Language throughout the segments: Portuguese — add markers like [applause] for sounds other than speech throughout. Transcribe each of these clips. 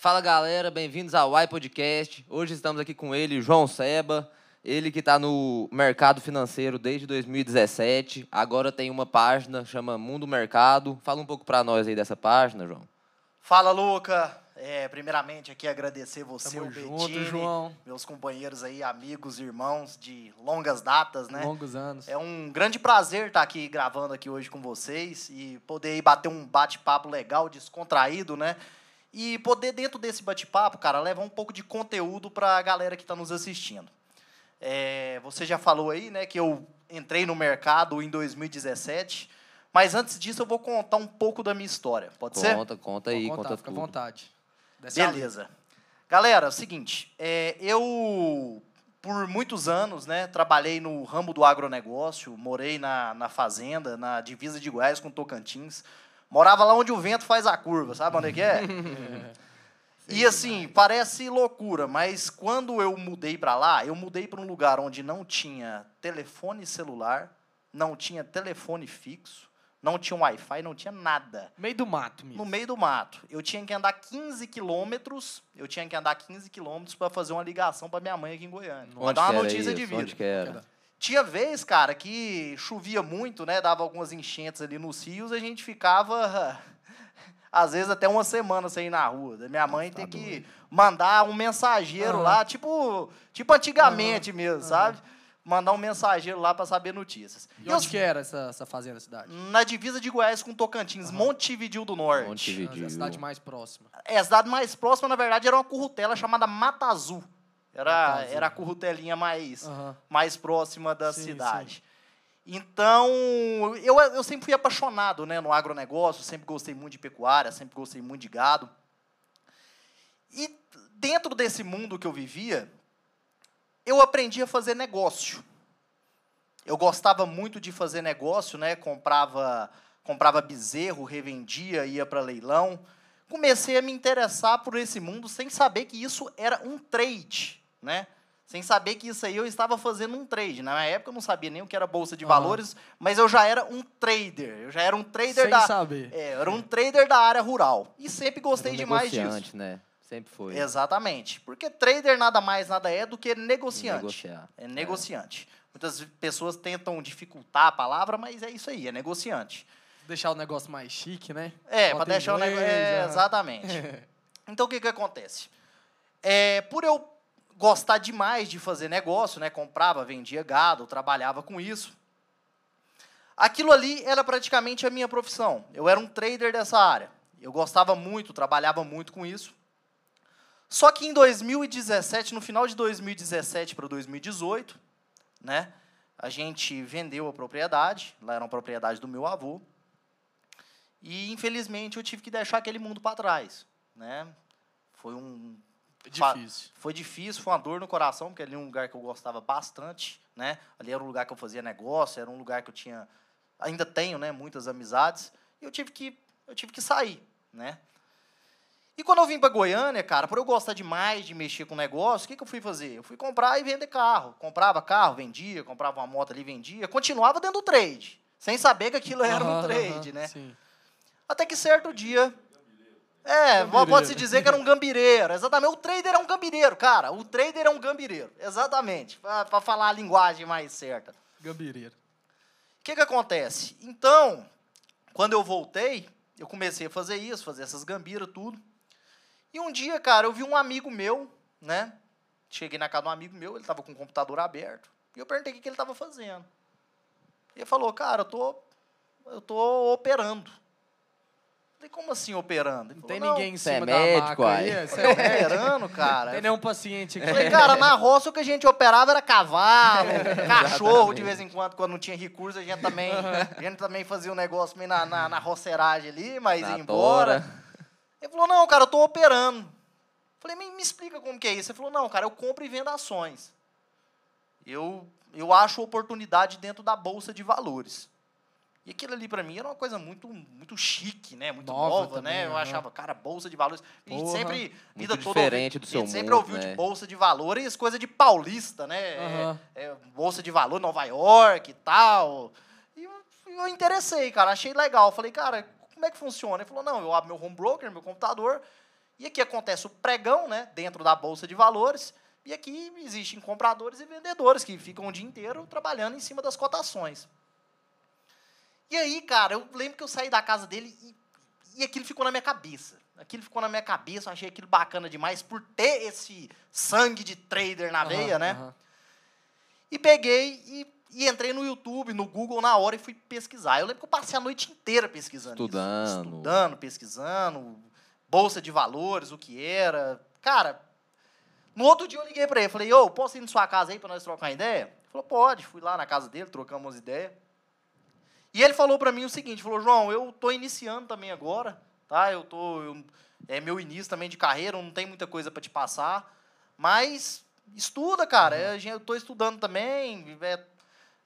Fala galera, bem-vindos ao Y Podcast. Hoje estamos aqui com ele, João Seba. Ele que está no mercado financeiro desde 2017. Agora tem uma página, chama Mundo Mercado. Fala um pouco para nós aí dessa página, João. Fala, Luca. É, primeiramente aqui agradecer você, Tamo o junto, Bettini, João. meus companheiros aí, amigos, irmãos de longas datas, né? Longos anos. É um grande prazer estar aqui gravando aqui hoje com vocês e poder aí bater um bate-papo legal, descontraído, né? E poder, dentro desse bate-papo, cara, levar um pouco de conteúdo para a galera que está nos assistindo. É, você já falou aí, né, que eu entrei no mercado em 2017, mas antes disso eu vou contar um pouco da minha história, pode ser? Conta, conta aí, contar, conta fica à tudo. vontade. Desce Beleza. Galera, é o seguinte, é, eu por muitos anos, né, trabalhei no ramo do agronegócio, morei na, na fazenda, na divisa de Goiás com Tocantins. Morava lá onde o vento faz a curva, sabe onde é que é? [laughs] e assim, parece loucura, mas quando eu mudei para lá, eu mudei para um lugar onde não tinha telefone celular, não tinha telefone fixo, não tinha Wi-Fi, não tinha nada Meio do mato, no mesmo. meio do mato. Eu tinha que andar 15 quilômetros. Eu tinha que andar 15 quilômetros para fazer uma ligação para minha mãe aqui em Goiânia. Pra Onde dar que uma era notícia isso? de vida. Onde que era? Tinha vez, cara, que chovia muito, né? Dava algumas enchentes ali nos rios, a gente ficava [laughs] às vezes até uma semana sem ir na rua. Minha mãe tem que mandar um mensageiro Aham. lá, tipo, tipo antigamente mesmo, sabe? Mandar um mensageiro lá para saber notícias. E Eu- onde que era essa, essa fazenda, a cidade? na divisa de Goiás com Tocantins, Montevidil do Norte. Montevideo. A cidade mais próxima. É, a cidade mais próxima, na verdade, era uma currutela chamada Mata Azul. Era, era a currutelinha mais, Aham. mais próxima da Sim, cidade. Então, eu, eu sempre fui apaixonado né, no agronegócio, sempre gostei muito de pecuária, sempre gostei muito de gado. E dentro desse mundo que eu vivia, eu aprendi a fazer negócio. Eu gostava muito de fazer negócio, né? Comprava, comprava bezerro, revendia, ia para leilão. Comecei a me interessar por esse mundo sem saber que isso era um trade, né? Sem saber que isso aí eu estava fazendo um trade. Na época eu não sabia nem o que era bolsa de valores, mas eu já era um trader. Eu já era um trader Sem da saber. é, eu era um trader da área rural e sempre gostei um demais disso. negociante, né? Sempre foi. Exatamente. Porque trader nada mais nada é do que negociante. Negociar. É negociante. Muitas pessoas tentam dificultar a palavra, mas é isso aí, é negociante. Deixar o negócio mais chique, né? É, para deixar o negócio. É, exatamente. [laughs] Então o que, que acontece? É, por eu gostar demais de fazer negócio, né? Comprava, vendia gado, trabalhava com isso. Aquilo ali era praticamente a minha profissão. Eu era um trader dessa área. Eu gostava muito, trabalhava muito com isso. Só que em 2017, no final de 2017 para 2018, né? A gente vendeu a propriedade, lá era uma propriedade do meu avô. E infelizmente eu tive que deixar aquele mundo para trás, né? Foi um Difícil. foi difícil, foi uma dor no coração, porque ali era um lugar que eu gostava bastante, né? Ali era um lugar que eu fazia negócio, era um lugar que eu tinha ainda tenho, né, muitas amizades. E eu tive que eu tive que sair, né? E quando eu vim para Goiânia, cara, por eu gostar demais de mexer com negócio, o que, que eu fui fazer? Eu fui comprar e vender carro. Comprava carro, vendia, comprava uma moto ali, vendia. Continuava dentro do trade, sem saber que aquilo era um Aham, trade, aham, né? Sim. Até que certo dia. É, pode-se dizer que era um gambireiro. Exatamente. O trader é um gambireiro, cara. O trader é um gambireiro. Exatamente. Para falar a linguagem mais certa. Gambireiro. O que, que acontece? Então, quando eu voltei, eu comecei a fazer isso, fazer essas gambiras, tudo. E um dia, cara, eu vi um amigo meu, né? Cheguei na casa de um amigo meu, ele tava com o computador aberto. E eu perguntei o que, que ele tava fazendo. Ele falou, cara, eu tô, eu tô operando. Falei, como assim operando? Ele Não tem ninguém em Você é cima da médico, maca aí? Você Não, é operando, cara. Tem nenhum paciente aqui. Falei, cara, na roça o que a gente operava era cavalo, [laughs] cachorro, de vez em quando, quando não tinha recurso, a gente também, a gente também fazia um negócio meio na, na, na roceiragem ali, mas Na ia embora. tora. Ele falou, não, cara, eu tô operando. Falei, me, me explica como que é isso. Ele falou, não, cara, eu compro e vendo ações. Eu, eu acho oportunidade dentro da bolsa de valores. E aquilo ali pra mim era uma coisa muito, muito chique, né? Muito Nova nova, também, né? Eu achava, cara, bolsa de valores. A gente sempre, vida toda, diferente ouvi- do seu a gente sempre mundo, ouviu né? de bolsa de valores, coisa de paulista, né? É- Aham. é, bolsa de valor, Nova York e tal. E eu, eu interessei, cara, achei legal. Falei, cara, como é que funciona? Ele falou, não, eu abro meu home broker, meu computador, E aqui acontece o pregão, né, dentro da bolsa de valores, e aqui existem compradores e vendedores que ficam o dia inteiro trabalhando em cima das cotações. E aí, cara, eu lembro que eu saí da casa dele e, e aquilo ficou na minha cabeça. Aquilo ficou na minha cabeça, eu achei aquilo bacana demais por ter esse sangue de trader na veia, Aham, né? aham. E peguei e, e entrei no YouTube, no Google na hora e fui pesquisar. Eu lembro que eu passei a noite inteira pesquisando. isso. Estudando. Estudando, pesquisando, bolsa de valores, o que era. Cara, no outro dia eu liguei pra ele, falei, ô, posso ir na sua casa aí pra nós trocar uma ideia? Ele falou, pode. Fui lá na casa dele, trocamos umas ideias. E ele falou pra mim o seguinte, falou, João, eu tô iniciando também agora, tá? Eu tô, eu- é meu início também de carreira, não tem muita coisa pra te passar, mas estuda, cara. É, gente, eu tô estudando também, é,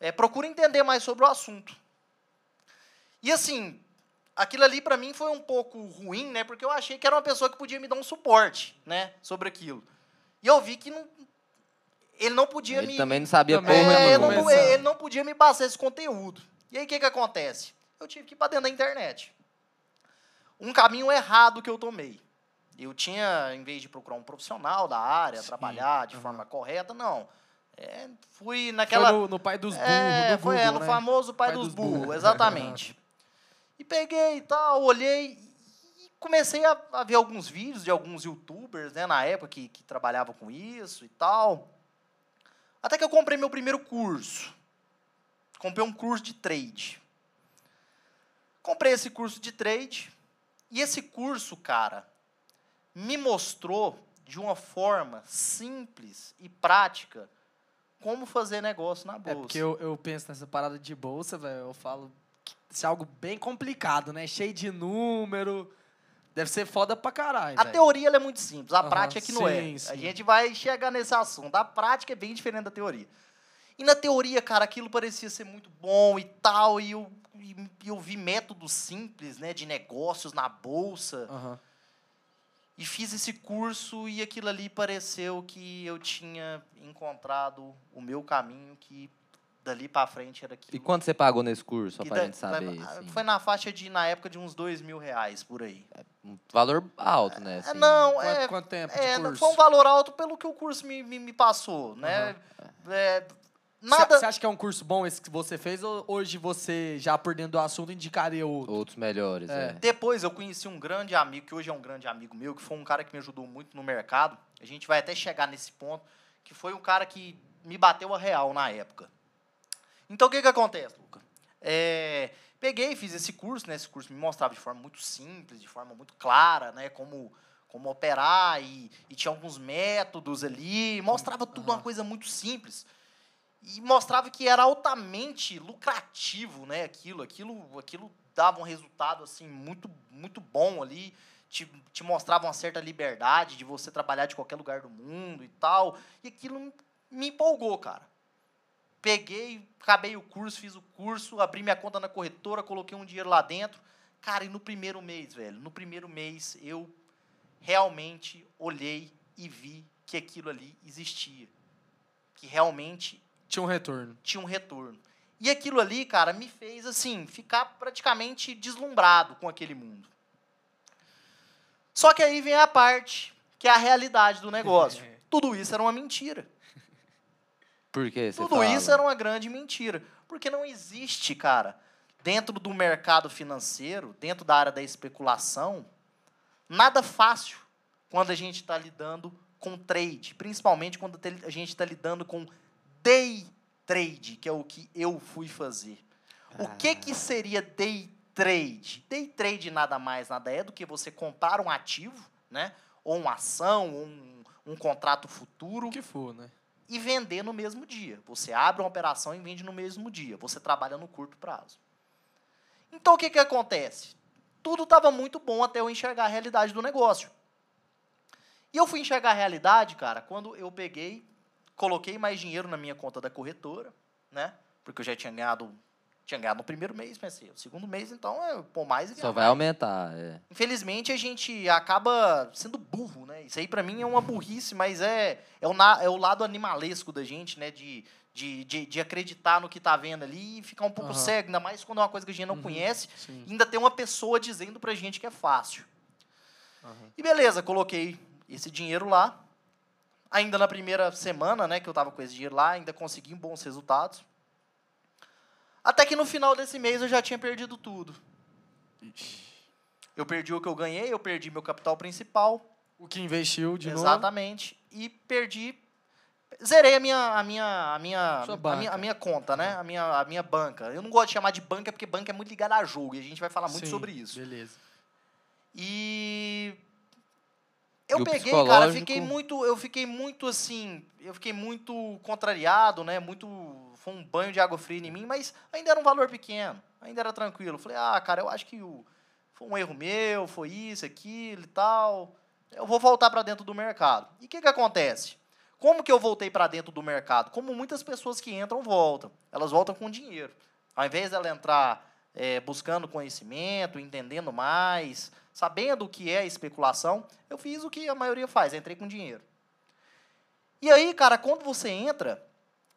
é, procura entender mais sobre o assunto. E assim, aquilo ali pra mim foi um pouco ruim, né? Porque eu achei que era uma pessoa que podia me dar um suporte, né, sobre aquilo. E eu vi que não, ele não podia Ele me também não sabia Também, porra é, ele, não, ele não podia me passar esse conteúdo. E aí, o que, que acontece? Eu tive que ir para dentro da internet. Um caminho errado que eu tomei. Eu tinha, em vez de procurar um profissional da área, Sim, trabalhar de aham. forma correta, não. É, fui Foi naquela. no, no pai dos burros, é, no foi Google, é, no né? famoso pai, Pai dos, dos burros, burros. exatamente. [laughs] e peguei e tal, olhei e comecei a, a ver alguns vídeos de alguns youtubers, né, na época que, que trabalhavam com isso e tal. Até que eu comprei meu primeiro curso. Comprei um curso de trade. Comprei esse curso de trade e esse curso, cara, me mostrou de uma forma simples e prática como fazer negócio na bolsa. É porque eu, eu penso nessa parada de bolsa, velho, eu falo que isso é algo bem complicado, né? Cheio de número. Deve ser foda pra caralho, A velho. teoria é muito simples, a Aham, prática é que não é. sim, A sim. gente vai chegar nesse assunto. A prática é bem diferente da teoria. E na teoria, cara, aquilo parecia ser muito bom e tal, e eu, e eu vi métodos simples, né, de negócios na bolsa, Aham. e fiz esse curso e aquilo ali pareceu que eu tinha encontrado o meu caminho, que dali pra frente era aquilo. E quanto você pagou nesse curso, só pra da- gente saber? assim? Foi na faixa de, na época, de uns dois mil reais, por aí. Um valor alto, né? É, assim. não, Quanto, é, quanto tempo É, de não curso? foi um valor alto pelo que o curso me, me, me passou, né? É, nada. Você acha que é um curso bom esse que você fez ou hoje você, já por dentro do assunto, indicaria outro? Outros melhores, É. é. Depois eu conheci um grande amigo, que hoje é um grande amigo meu, que foi um cara que me ajudou muito no mercado. A gente vai até chegar nesse ponto, que foi um cara que me bateu a real na época. Então o que que acontece, Luca? É, peguei e fiz esse curso, né? Esse curso me mostrava de forma muito simples, de forma muito clara, né? Como, como operar e, e tinha alguns métodos ali, mostrava tudo uma Aham. coisa muito simples. E mostrava que era altamente lucrativo, né? Aquilo, aquilo, aquilo dava um resultado assim muito, muito bom ali. Te, te mostrava uma certa liberdade de você trabalhar de qualquer lugar do mundo e tal. E aquilo me empolgou, cara. Peguei, acabei o curso, fiz o curso, abri minha conta na corretora, coloquei um dinheiro lá dentro. Cara, e no primeiro mês, velho, no primeiro mês eu realmente olhei e vi que aquilo ali existia. Que realmente Tinha um retorno. tinha um retorno. E aquilo ali, cara, me fez assim, ficar praticamente deslumbrado com aquele mundo. Só que aí vem a parte que é a realidade do negócio. [laughs] Tudo isso era uma mentira. Por que você Tudo fala? isso era uma grande mentira. Porque não existe, cara, dentro do mercado financeiro, dentro da área da especulação, nada fácil quando a gente está lidando com trade. Principalmente quando a gente está lidando com day trade, que é o que eu fui fazer. O que, que seria day trade? Day trade nada mais, nada é do que você comprar um ativo, né? ou uma ação, ou um, um contrato futuro O que for, né? e vender no mesmo dia. Você abre uma operação e vende no mesmo dia. Você trabalha no curto prazo. Então o que, que acontece? Tudo estava muito bom até eu enxergar a realidade do negócio. E eu fui enxergar a realidade, cara, quando eu peguei, coloquei mais dinheiro na minha conta da corretora, né? Porque eu já tinha ganhado, tinha ganhado no primeiro mês, pensei. O segundo mês, então, é pôr mais e Só vai mais. aumentar, é. Infelizmente, a gente acaba sendo burro, né? Isso aí, pra mim, é uma burrice, mas é, é, o, na- é o lado animalesco da gente, né? De, de, de, de acreditar no que tá vendo ali e ficar um pouco Aham. cego, ainda mais quando é uma coisa que a gente não Uhum, conhece. Sim. Ainda tem uma pessoa dizendo pra gente que é fácil. E beleza, coloquei esse dinheiro lá. Ainda na primeira semana, né, que eu estava com esse dinheiro lá, ainda consegui bons resultados. Até que no final desse mês eu já tinha perdido tudo. Eu perdi o que eu ganhei, eu perdi meu capital principal. O que investiu de novo. exatamente. E perdi. Zerei a minha, a minha, a minha, a minha, a minha conta, né? A minha, a minha banca. Eu não gosto de chamar de banca porque banca é muito ligada a jogo e a gente vai falar muito Sim, sobre isso. Beleza. E eu peguei, cara, fiquei muito, eu fiquei muito assim, eu fiquei muito contrariado, né? Muito foi um banho de água fria em mim, mas ainda era um valor pequeno, ainda era tranquilo. Falei: "Ah, cara, eu acho que o, foi um erro meu, foi isso, aquilo e tal. Eu vou voltar para dentro do mercado". E o que que acontece? Como que eu voltei para dentro do mercado? Como muitas pessoas que entram voltam. Elas voltam com dinheiro. Ao invés dela entrar eh, buscando conhecimento, entendendo mais, sabendo o que é especulação, eu fiz o que a maioria faz, entrei com dinheiro. E aí, cara, quando você entra,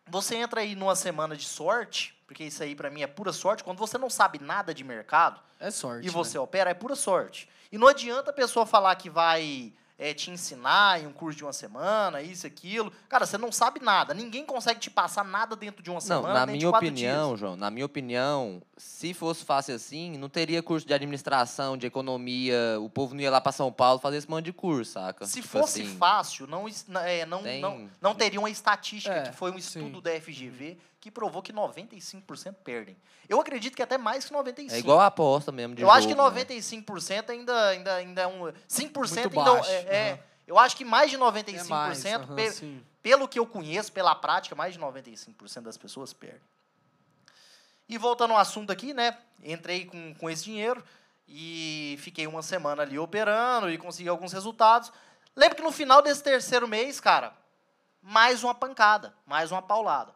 você entra aí numa semana de sorte, porque isso aí para mim é pura sorte, quando você não sabe nada de mercado É sorte. e você né? opera, é pura sorte. E não adianta a pessoa falar que vai eh, te ensinar em um curso de uma semana, isso, aquilo. Cara, você não sabe nada. Ninguém consegue te passar nada dentro de uma Não, semana, na minha opinião, dias. João, na minha opinião, se fosse fácil assim, não teria curso de administração, de economia, o povo não ia lá para São Paulo fazer esse monte de curso, saca? Se Tipo fosse assim, fácil, não, é, não, Tem- não, não teria uma estatística, É, que foi um sim. estudo da FGV, que provou que 95% perdem. Eu acredito que até mais que 95%. É igual a aposta mesmo de Eu acho que jogo, né? 95% ainda, ainda, ainda é um... 5% Muito ainda baixo, é... é- aham. Eu acho que mais de 95%, É mais, aham, pe- sim. pelo que eu conheço, pela prática, mais de 95% das pessoas perdem. E voltando ao assunto aqui, né? Entrei com, com esse dinheiro e fiquei uma semana ali operando e consegui alguns resultados. Lembro que no final desse terceiro mês, cara, mais uma pancada, mais uma paulada.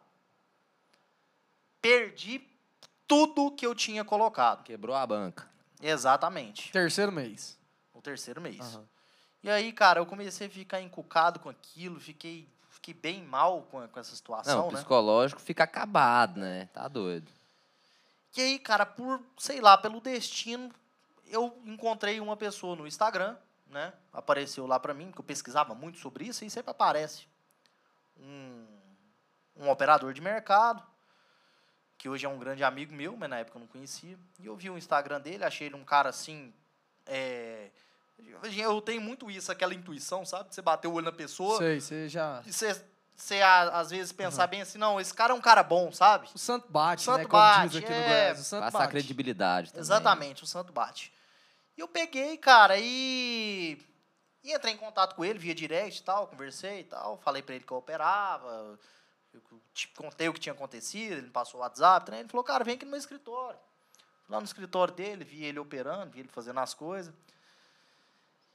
Perdi tudo que eu tinha colocado. Quebrou a banca. Exatamente. Terceiro mês. No terceiro mês. Aham. E aí, cara, eu comecei a ficar encucado com aquilo, fiquei, fiquei bem mal com, com essa Não, situação, o né? psicológico fica acabado, né? Tá doido. E aí, cara, por, sei lá, pelo destino, eu encontrei uma pessoa no Instagram, né? Apareceu lá pra mim, porque eu pesquisava muito sobre isso, e sempre aparece um, um operador de mercado, que hoje é um grande amigo meu, mas na época eu não conhecia. E eu vi o Instagram dele, achei ele um cara assim. é, eu tenho muito isso, aquela intuição, sabe? Você bater o olho na pessoa Sei, você já. e você, você a- às vezes pensar bem assim, não, esse cara é um cara bom, sabe? O santo bate, Santo né? Como bate, diz aqui no é. Goiás. O santo Passar bate. credibilidade também. Exatamente, o santo bate. E eu peguei, cara, e, e entrei em contato com ele via direct e tal, conversei e tal, falei pra ele que eu operava, eu te contei o que tinha acontecido, ele me passou o WhatsApp, né? ele falou, cara, vem aqui no meu escritório. Fui Lá no escritório dele, vi ele operando, vi ele fazendo as coisas.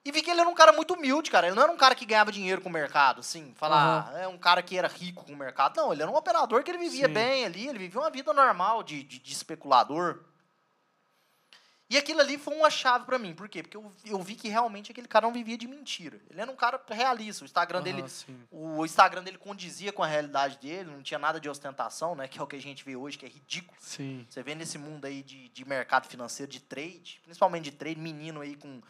E vi que ele era um cara muito humilde, cara. Ele não era um cara que ganhava dinheiro com o mercado, assim. Falar, ah, é um cara que era rico com o mercado. Não, ele era um operador que ele vivia Sim. bem ali, ele vivia uma vida normal de, de, de especulador. E aquilo ali foi uma chave pra mim. Por quê? Porque eu, eu vi que realmente aquele cara não vivia de mentira. Ele era um cara realista. O Instagram dele Aham, sim. o Instagram dele condizia com a realidade dele, não tinha nada de ostentação, né? Que é o que a gente vê hoje, que é ridículo. Sim. Você vê nesse mundo aí de, de mercado financeiro, de trade, principalmente de trade, menino aí com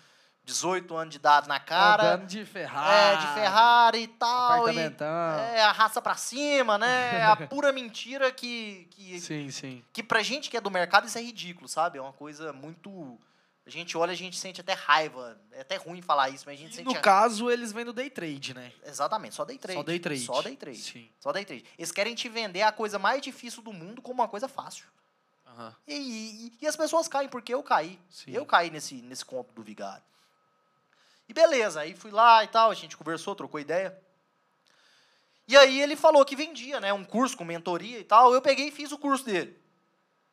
18 anos de idade na cara. Andando de Ferrari. É, de Ferrari e tal. E, é, a raça pra cima, né? É a pura mentira que, que, Sim, sim. que pra gente que é do mercado isso é ridículo, sabe? É uma coisa muito. A gente olha, a gente sente até raiva. É até ruim falar isso, mas a gente E sente. no caso, eles vêm do day trade, né? Exatamente, só day trade. Só day trade. Só day trade. Sim. Só day trade. Eles querem te vender a coisa mais difícil do mundo como uma coisa fácil. Aham. E, e- e as pessoas caem, porque eu caí. Sim. Eu caí nesse, nesse conto do vigário. E beleza, aí fui lá e tal, a gente conversou, trocou ideia. E aí ele falou que vendia, né? Um curso com mentoria e tal. Eu peguei e fiz o curso dele.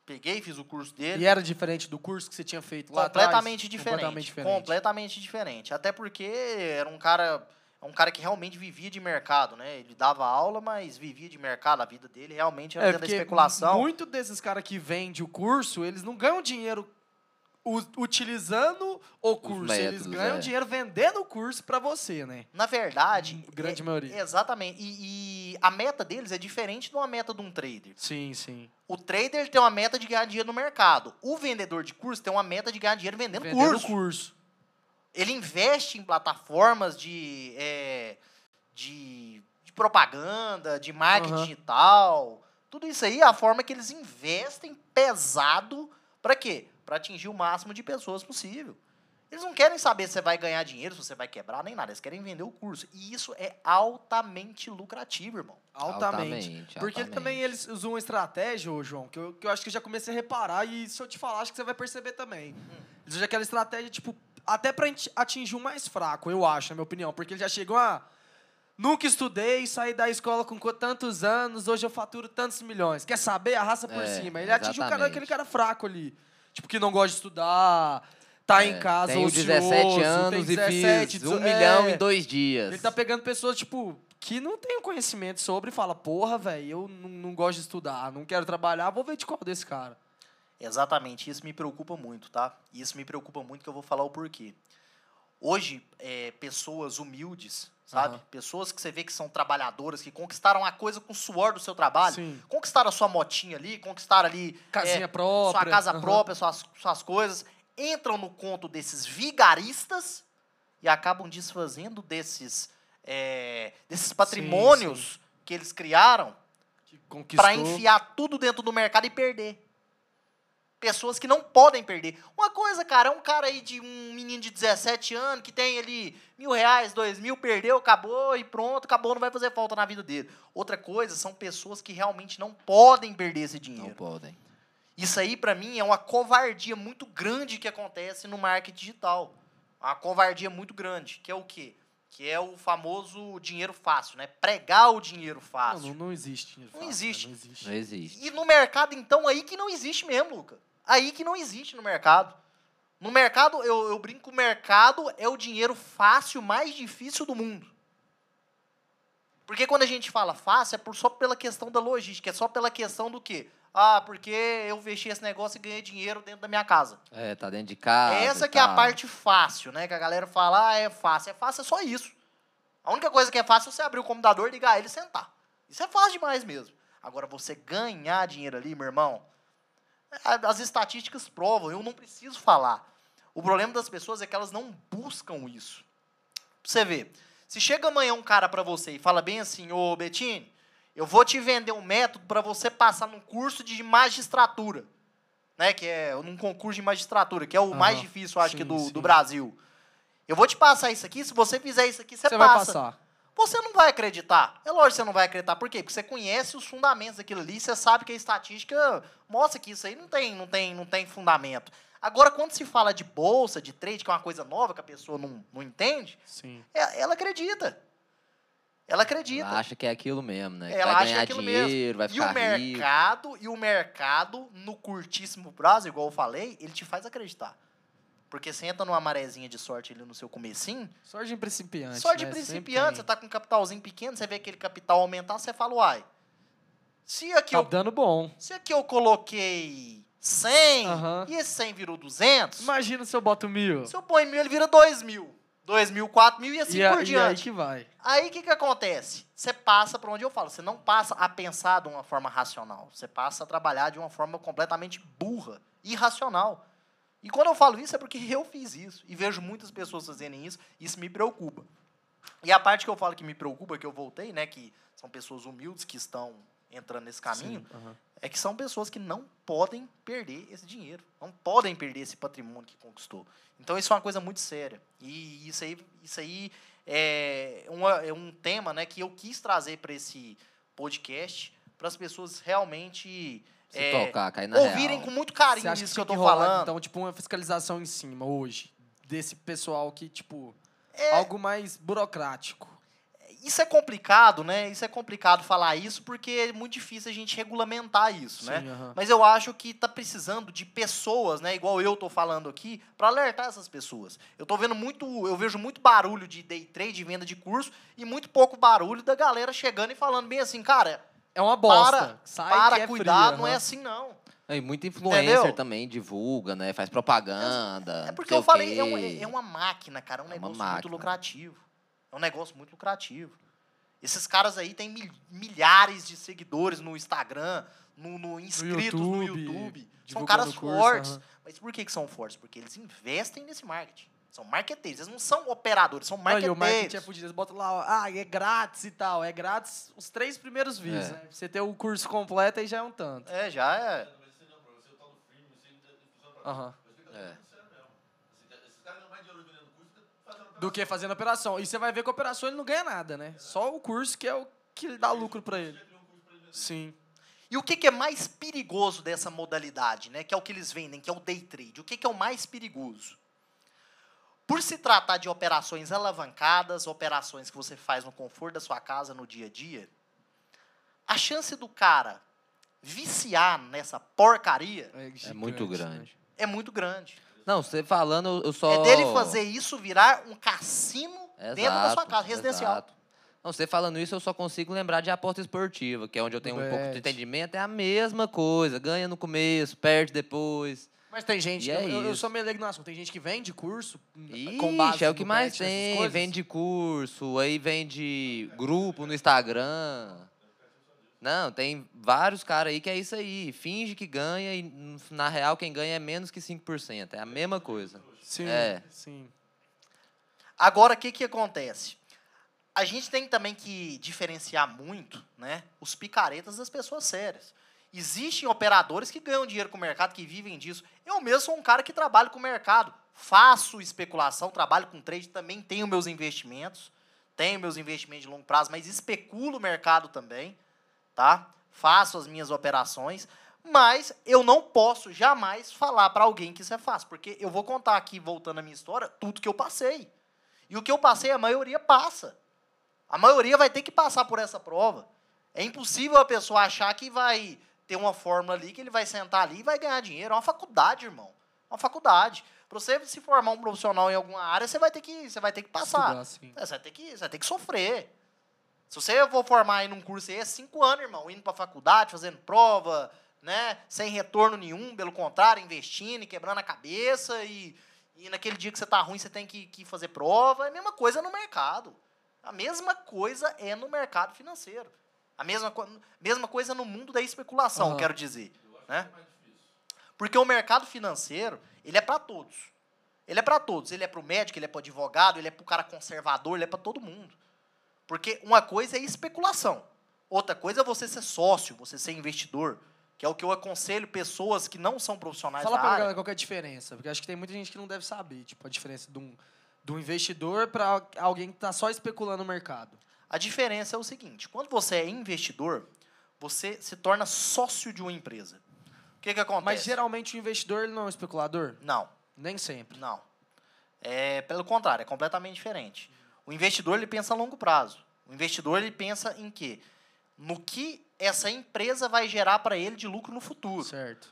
Peguei, fiz o curso dele. E era diferente do curso que você tinha feito lá completamente atrás? diferente. Completamente diferente. Completamente diferente. Até porque era um cara, é um cara que realmente vivia de mercado, né? Ele dava aula, mas vivia de mercado. A vida dele realmente era É, dentro da especulação. muito desses caras que vendem o curso, eles não ganham dinheiro utilizando o curso. eles métodos, ganham é. dinheiro vendendo o curso pra você, né? Na verdade, Grande é- maioria. Exatamente. E, e a meta deles é diferente de uma meta de um trader. Sim, sim. O trader tem uma meta de ganhar dinheiro no mercado. O vendedor de curso tem uma meta de ganhar dinheiro vendendo, Vendendo curso. curso. Ele investe em plataformas de, é, de, de propaganda, de marketing Aham. digital. Tudo isso aí é a forma que eles investem pesado para quê? Para atingir o máximo de pessoas possível. Eles não querem saber se você vai ganhar dinheiro, se você vai quebrar, nem nada. Eles querem vender o curso. E isso é altamente lucrativo, irmão. Altamente. Altamente, Porque altamente. também eles usam uma estratégia, ô João, que eu, que eu acho que eu já comecei a reparar, e se eu te falar, acho que você vai perceber também. Eles usam aquela estratégia, tipo, até pra ati- atingir o mais fraco, eu acho, na minha opinião. Porque eles já chegam a. Nunca estudei, saí da escola com tantos anos, hoje eu faturo tantos milhões. Quer saber? Arrasta por É, cima. Ele atinge o cara, exatamente. aquele cara fraco ali. Tipo, que não gosta de estudar, tá em casa, É, Tenho ocioso, 17 tem anos 17, e fiz um 18 milhão é. em dois dias. Ele tá pegando pessoas, tipo, que não tem o conhecimento sobre e fala, porra, velho, eu não, não gosto de estudar, não quero trabalhar, vou ver de qual desse cara. Exatamente, isso me preocupa muito, tá? Isso me preocupa muito que eu vou falar o porquê. Hoje, é, pessoas humildes, sabe? Aham. Pessoas que você vê que são trabalhadoras, que conquistaram a coisa com o suor do seu trabalho. Sim. Conquistaram a sua motinha ali, conquistaram ali Casinha é, própria. sua casa aham. própria, suas, suas coisas. Entram no conto desses vigaristas e acabam desfazendo desses, é, desses patrimônios que eles criaram para enfiar tudo dentro do mercado e perder. Pessoas que não podem perder. Uma coisa, cara, é um cara aí de um menino de 17 anos que tem ali mil reais, dois mil, perdeu, acabou e pronto, acabou, não vai fazer falta na vida dele. Outra coisa são pessoas que realmente não podem perder esse Não dinheiro. podem. Isso aí, pra mim, é uma covardia muito grande que acontece no marketing digital. Uma covardia muito grande, que é o quê? Que é o famoso dinheiro fácil, né? Pregar o dinheiro Não, fácil. não, não existe. dinheiro Não fácil, existe. né? Não existe. Não existe. E no mercado, então, aí que não existe mesmo, Luca. Aí que não existe no mercado. No mercado, eu, eu brinco, o mercado é o dinheiro fácil mais difícil do mundo. Porque quando a gente fala fácil, é por, só pela questão da logística, é só pela questão do quê? Ah, porque eu fechei esse negócio e ganhei dinheiro dentro da minha casa. É, tá dentro de casa. Essa que é a parte fácil, né? Que a galera fala, ah, é fácil. É fácil, é só isso. A única coisa que é fácil é você abrir o computador, ligar ele e sentar. Isso é fácil demais mesmo. Agora, você ganhar dinheiro ali, meu irmão, as estatísticas provam, eu não preciso falar. O problema das pessoas é que elas não buscam isso. Você ver, se chega amanhã um cara pra você e fala bem assim, ô Bettini, eu vou te vender um método pra você passar num curso de magistratura, né, que é num concurso de magistratura, que é o Aham, mais difícil, acho sim, que do, sim. do Brasil. Eu vou te passar isso aqui, se você fizer isso aqui, você, Você vai passa. passar. Você não vai acreditar. É lógico que você não vai acreditar. Por quê? Porque você conhece os fundamentos daquilo ali, você sabe que a estatística mostra que isso aí não tem, não tem, não tem fundamento. Agora, quando se fala de bolsa, de trade, que é uma coisa nova que a pessoa não, não entende, Sim. é- ela acredita. Ela acredita. Ela acha que é aquilo mesmo, né? Que Ela vai acha ganhar que é aquilo dinheiro, vai e o ficar rico. mercado, e o mercado, no curtíssimo prazo, igual eu falei, ele te faz acreditar. Porque você entra numa marezinha de sorte ali no seu comecinho, Sorte de principiante. Sorte de né? Principiante, você tá com um capitalzinho pequeno, você vê aquele capital aumentar, você fala, uai, se aqui, Tá eu, dando bom. se aqui eu coloquei 100 Aham. e esse 100 virou 200, Imagina se eu boto mil. se eu põe mil, ele vira 2 mil. 2 mil, 4 mil e assim e, a- por e aí diante. que vai. Aí o que, que acontece? Você passa para onde eu falo, você não passa a pensar de uma forma racional, você passa a trabalhar de uma forma completamente burra, irracional. E quando eu falo isso é porque eu fiz isso e vejo muitas pessoas fazerem isso, isso me preocupa. E a parte que eu falo que me preocupa, que eu voltei, né, que são pessoas humildes que estão entrando nesse caminho, Sim, aham. é que são pessoas que não podem perder esse dinheiro, não podem perder esse patrimônio que conquistou. Então isso é uma coisa muito séria. E isso aí, isso aí é, uma- é um tema né, que eu quis trazer para esse podcast, para as pessoas realmente Se é, tocar, cair na ouvirem real. com muito carinho isso que que eu tô rolar, falando. Então, tipo, uma fiscalização em cima hoje. Desse pessoal que, tipo, É, algo mais burocrático. Isso é complicado, né? Isso é complicado falar isso porque é muito difícil a gente regulamentar isso, né? Sim, aham. Mas eu acho que tá precisando de pessoas, né, igual eu tô falando aqui, para alertar essas pessoas. Eu tô vendo muito, eu vejo muito barulho de day trade, de venda de curso e muito pouco barulho da galera chegando e falando bem assim, cara, É uma bosta. para, Sai para que é cuidar, fria, não é assim não. E muito influencer Entendeu? também divulga, né? Faz propaganda. É porque eu falei, é, um- é uma máquina, cara, é um É negócio muito lucrativo. É um negócio muito lucrativo. Esses caras aí têm mil- milhares de seguidores no Instagram, no, no inscritos no YouTube, YouTube. São caras curso, fortes. Mas por que, que são fortes? Porque eles investem nesse marketing. São marqueteiros, eles não são operadores, são Não, e o marketing é marqueteiros. fudido. Eles botam lá, ah, é grátis e tal. É grátis os três primeiros vídeos, É. né? Você ter o curso completo aí já é um tanto. É, já é. Aham. É. Do que fazendo operação. E você vai ver que a operação ele não ganha nada, né? Só o curso que é o que dá lucro pra ele. Sim. E o que, que é mais perigoso dessa modalidade, né? Que é o que eles vendem, que é o day trade. O que, que é o mais perigoso? Por se tratar de operações alavancadas, operações que você faz no conforto da sua casa no dia a dia, a chance do cara viciar nessa porcaria É gigante, muito né? grande. é muito grande. Não, você falando, eu só. É dele fazer isso virar um cassino dentro da sua Exato, casa, residencial. exato. Não, você falando isso, eu só consigo lembrar de aposta esportiva, que é onde eu tenho um pouco de Bet. entendimento. É a mesma coisa. Ganha no começo, perde depois. Mas tem gente, E é eu, eu- eu sou meio leigo no assunto, tem gente que vende curso Ixi, com base é o que mais essas tem. Vende curso, aí vende grupo no Instagram. Não, tem vários caras aí que é isso aí. Finge que ganha e, na real, quem ganha é menos que 5%. É a mesma coisa. Sim, É. sim. Agora, o que, que acontece? A gente tem também que diferenciar muito né, os picaretas das pessoas sérias. Existem operadores que ganham dinheiro com o mercado, que vivem disso. Eu mesmo sou um cara que trabalha com o mercado. Faço especulação, trabalho com trade, também tenho meus investimentos. Tenho meus investimentos de longo prazo, mas especulo o mercado também. Tá? Faço as minhas operações. Mas eu não posso jamais falar para alguém que isso é fácil. Porque eu vou contar aqui, voltando à minha história, tudo que eu passei. E o que eu passei, a maioria passa. A maioria vai ter que passar por essa prova. É impossível a pessoa achar que vai ter uma fórmula ali, que ele vai sentar ali e vai ganhar dinheiro. É uma faculdade, irmão. É uma faculdade. Para você se formar um profissional em alguma área, você vai ter que, você vai ter que passar. Estudar. É, você, vai ter que, você vai ter que sofrer. Se você for formar aí num curso aí, é cinco anos, irmão, indo para faculdade, fazendo prova, né, sem retorno nenhum, pelo contrário, investindo e quebrando a cabeça e, e naquele dia que você tá ruim, você tem que, que fazer prova. É a mesma coisa no mercado. A mesma coisa é no mercado financeiro. A mesma, mesma coisa no mundo da especulação, Aham. quero dizer. Né? Porque o mercado financeiro, ele é para todos. Ele é para todos. Ele é para o médico, ele é para o advogado, ele é para o cara conservador, ele é para todo mundo. Porque uma coisa é especulação. Outra coisa é você ser sócio, você ser investidor. Que é o que eu aconselho pessoas que não são profissionais Fala da pra área. galera qual que é a diferença, porque acho que tem muita gente que não deve saber, tipo, a diferença de um, de um investidor para alguém que tá só especulando no mercado. A diferença é o seguinte: quando você é investidor, você se torna sócio de uma empresa. O que, que acontece? Mas geralmente o investidor ele não é um especulador? Não, Nem sempre. não. É pelo contrário, é completamente diferente. O investidor ele pensa a longo prazo. O investidor ele pensa em quê? No que essa empresa vai gerar para ele de lucro no futuro. Certo.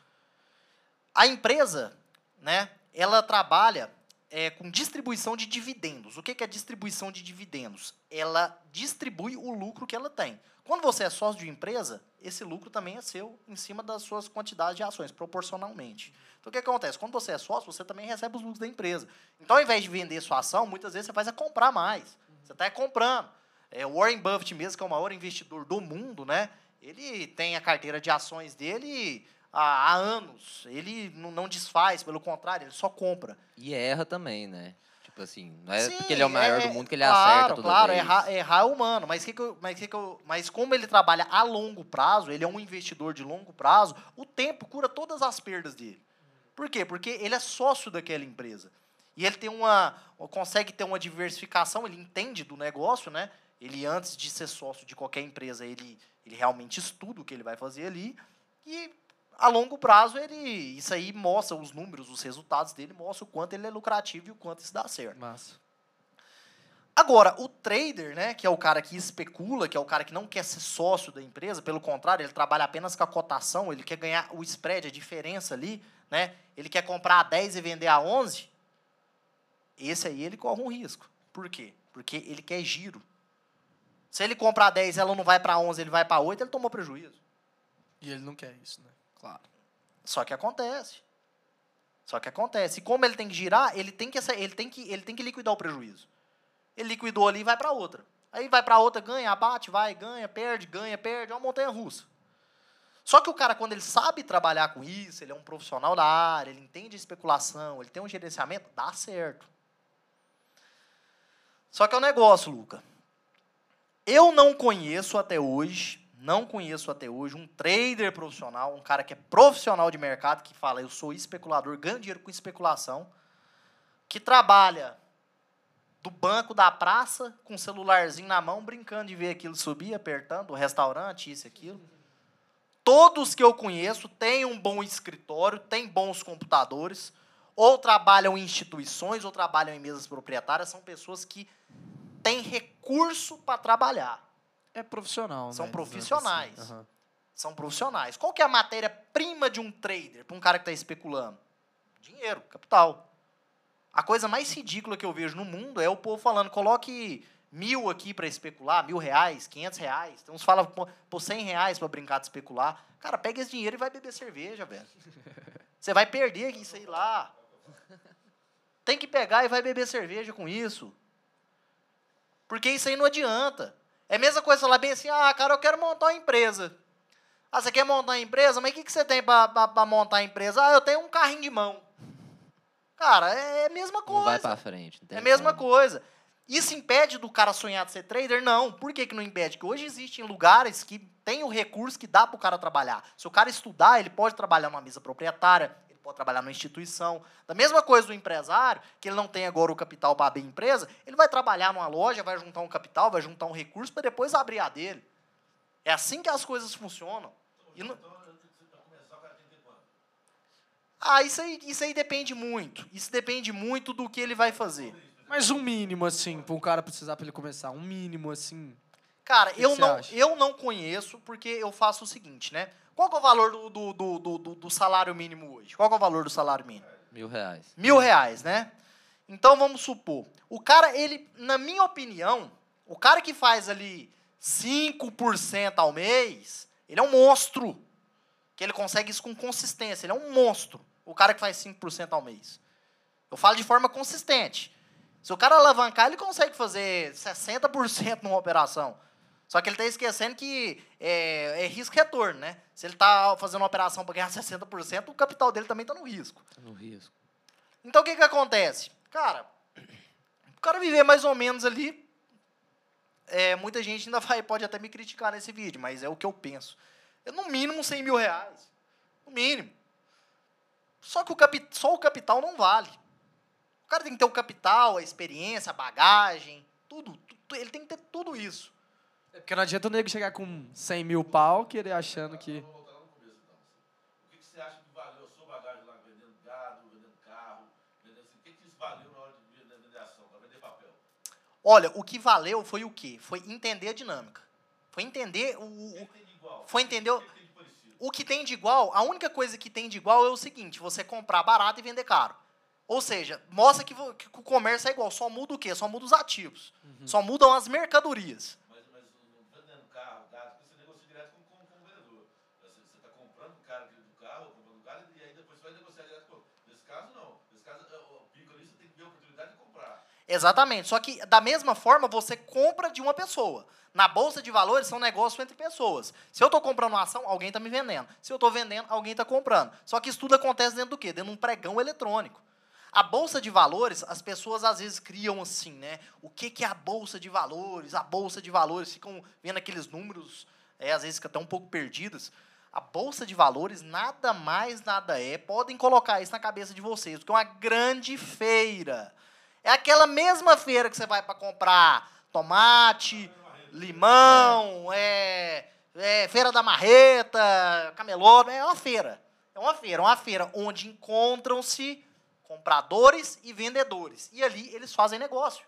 A empresa, né, ela trabalha é, com distribuição de dividendos. O que, que é distribuição de dividendos? Ela distribui o lucro que ela tem. Quando você é sócio de uma empresa, esse lucro também é seu em cima das suas quantidades de ações, proporcionalmente. Então, o que acontece? Quando você é sócio, você também recebe os lucros da empresa. Então, ao invés de vender sua ação, muitas vezes você faz é comprar mais. Você está comprando. É, Warren Buffett mesmo, que é o maior investidor do mundo, né? Ele tem a carteira de ações dele há, há anos. Ele não, desfaz, pelo contrário, ele só compra. E erra também, né? Tipo assim, não é Sim, porque ele é o maior é- do mundo que ele claro, acerta toda Claro, vez. errar, errar é humano. Mas, que que eu, mas, que que eu, mas como ele trabalha a longo prazo, ele é um investidor de longo prazo, o tempo cura todas as perdas dele. Por quê? Porque ele é sócio daquela empresa. E ele tem uma. consegue ter uma diversificação, ele entende do negócio, né? Ele, antes de ser sócio de qualquer empresa, ele, ele realmente estuda o que ele vai fazer ali. E a longo prazo, ele. Isso aí mostra os números, os resultados dele, mostra o quanto ele é lucrativo e o quanto isso dá certo. Massa. Agora, o trader, né, que é o cara que especula, que é o cara que não quer ser sócio da empresa, pelo contrário, ele trabalha apenas com a cotação, ele quer ganhar o spread, a diferença ali, né? Ele quer comprar a 10 e vender a 11. Esse aí ele corre um risco. Por quê? Porque ele quer giro. Se ele comprar a 10 e ela não vai para 11, ele vai para 8, ele tomou prejuízo. E ele não quer isso, né? Claro. Só que acontece. Só que acontece. E como ele tem que girar, ele tem que, ele tem que, ele tem que liquidar o prejuízo. Ele liquidou ali e vai para outra. Aí vai para outra, ganha, abate, vai, ganha, perde, ganha, perde. É uma montanha russa. Só que o cara, quando ele sabe trabalhar com isso, ele é um profissional da área, ele entende especulação, ele tem um gerenciamento, dá certo. Só que é um negócio, Luca. Eu não conheço até hoje, não conheço até hoje um trader profissional, um cara que é profissional de mercado, que fala, eu sou especulador, ganho dinheiro com especulação, que trabalha do banco da praça, com o celularzinho na mão, brincando de ver aquilo subir, apertando, o restaurante, isso e aquilo. Todos que eu conheço têm um bom escritório, têm bons computadores, ou trabalham em instituições, ou trabalham em mesas proprietárias, são pessoas que têm recurso para trabalhar. É profissional, São né? profissionais. Assim, aham. São profissionais. Qual que é a matéria-prima de um trader, para um cara que está especulando? Dinheiro, capital. A coisa mais ridícula que eu vejo no mundo é o povo falando, coloque mil aqui para especular, mil reais, quinhentos reais. Tem uns que falam, pô, cem reais para brincar de especular. Cara, pega esse dinheiro e vai beber cerveja, velho. [laughs] Você vai perder isso aí lá. Tem que pegar e vai beber cerveja com isso. Porque isso aí não adianta. É a mesma coisa falar bem assim, ah, cara, eu quero montar uma empresa. Ah, você quer montar uma empresa? Mas o que, que você tem para montar a empresa? Ah, eu tenho um carrinho de mão. Cara, é a mesma coisa. Não vai pra frente. É a mesma como. coisa. Isso impede do cara sonhar de ser trader? Não. Por que, que não impede? Porque hoje existem lugares que tem o recurso que dá para o cara trabalhar. Se o cara estudar, ele pode trabalhar numa mesa proprietária, pode trabalhar numa instituição. Da mesma coisa do empresário, que ele não tem agora o capital para abrir empresa, ele vai trabalhar numa loja, vai juntar um capital, vai juntar um recurso para depois abrir a dele. É assim que as coisas funcionam. E não- Ah, isso aí, isso aí depende muito. Isso depende muito do que ele vai fazer. Mas um mínimo, assim, para um cara precisar para ele começar. Um mínimo, assim. Cara, eu não, acha? eu não conheço porque eu faço o seguinte, né? Qual é o valor do, do, do, do, do- salário mínimo hoje? Qual é o valor do salário mínimo? Mil reais. Mil reais, né? Então vamos supor, o cara, ele, na minha opinião, o cara que faz ali 5% ao mês, ele é um monstro. Que ele consegue isso com consistência, ele é um monstro. O cara que faz 5% ao mês. Eu falo de forma consistente. Se o cara alavancar, ele consegue fazer 60% numa operação. Só que ele está esquecendo que é, é risco-retorno, né? Se ele está fazendo uma operação para ganhar [laughs] 60%, o capital dele também está no risco. Tá no risco. Então o que que acontece? Cara, o cara viver mais ou menos ali, é, muita gente ainda vai, pode até me criticar nesse vídeo, mas é o que eu penso. É no mínimo 100 mil reais. No mínimo. Só que o, capi, só o capital não vale. O cara tem que ter o capital, a experiência, a bagagem, tudo. tu- Ele tem que ter tudo isso. É porque não adianta o nego chegar com 100 mil pau, querer achando que. Vamos voltar lá no começo. O que, que você acha que valeu a sua bagagem lá, vendendo gado, vendendo carro, vendendo? O que, que isso valeu na hora de vender, vender ação, para vender papel? Olha, o que valeu foi o quê? Foi entender a dinâmica. Foi entender o, O o, que tem de igual? foi entender o- O que tem de parecido? O que tem de igual, a única coisa que tem de igual é o seguinte: você comprar barato e vender caro. Ou seja, mostra que, que o comércio é igual, só muda o quê? Só muda os ativos. Só mudam as mercadorias. Mas, mas não vendendo carro, gado, porque você negocia direto com, com, com o vendedor. Você está comprando o cara do carro, comprando o carro, e aí depois você vai negociar direto com Nesse caso, não. Nesse caso, é, o pico ali, você tem que ver a oportunidade de comprar. Exatamente. Só que, da mesma forma, você compra de uma pessoa. Na bolsa de valores, são negócios entre pessoas. Se eu estou comprando uma ação, alguém está me vendendo. Se eu estou vendendo, alguém está comprando. Só que isso tudo acontece dentro do quê? Dentro de um pregão eletrônico. A bolsa de valores, as pessoas às vezes criam assim, né? O que, que é a bolsa de valores? A bolsa de valores, ficam vendo aqueles números, é, às vezes ficam até um pouco perdidos. A bolsa de valores nada mais, nada é. Podem colocar isso na cabeça de vocês, porque é uma grande feira. É aquela mesma feira que você vai para comprar tomate, limão, é, é feira da marreta, camelô, é uma feira. É uma feira, uma feira onde encontram-se compradores e vendedores. E ali eles fazem negócio.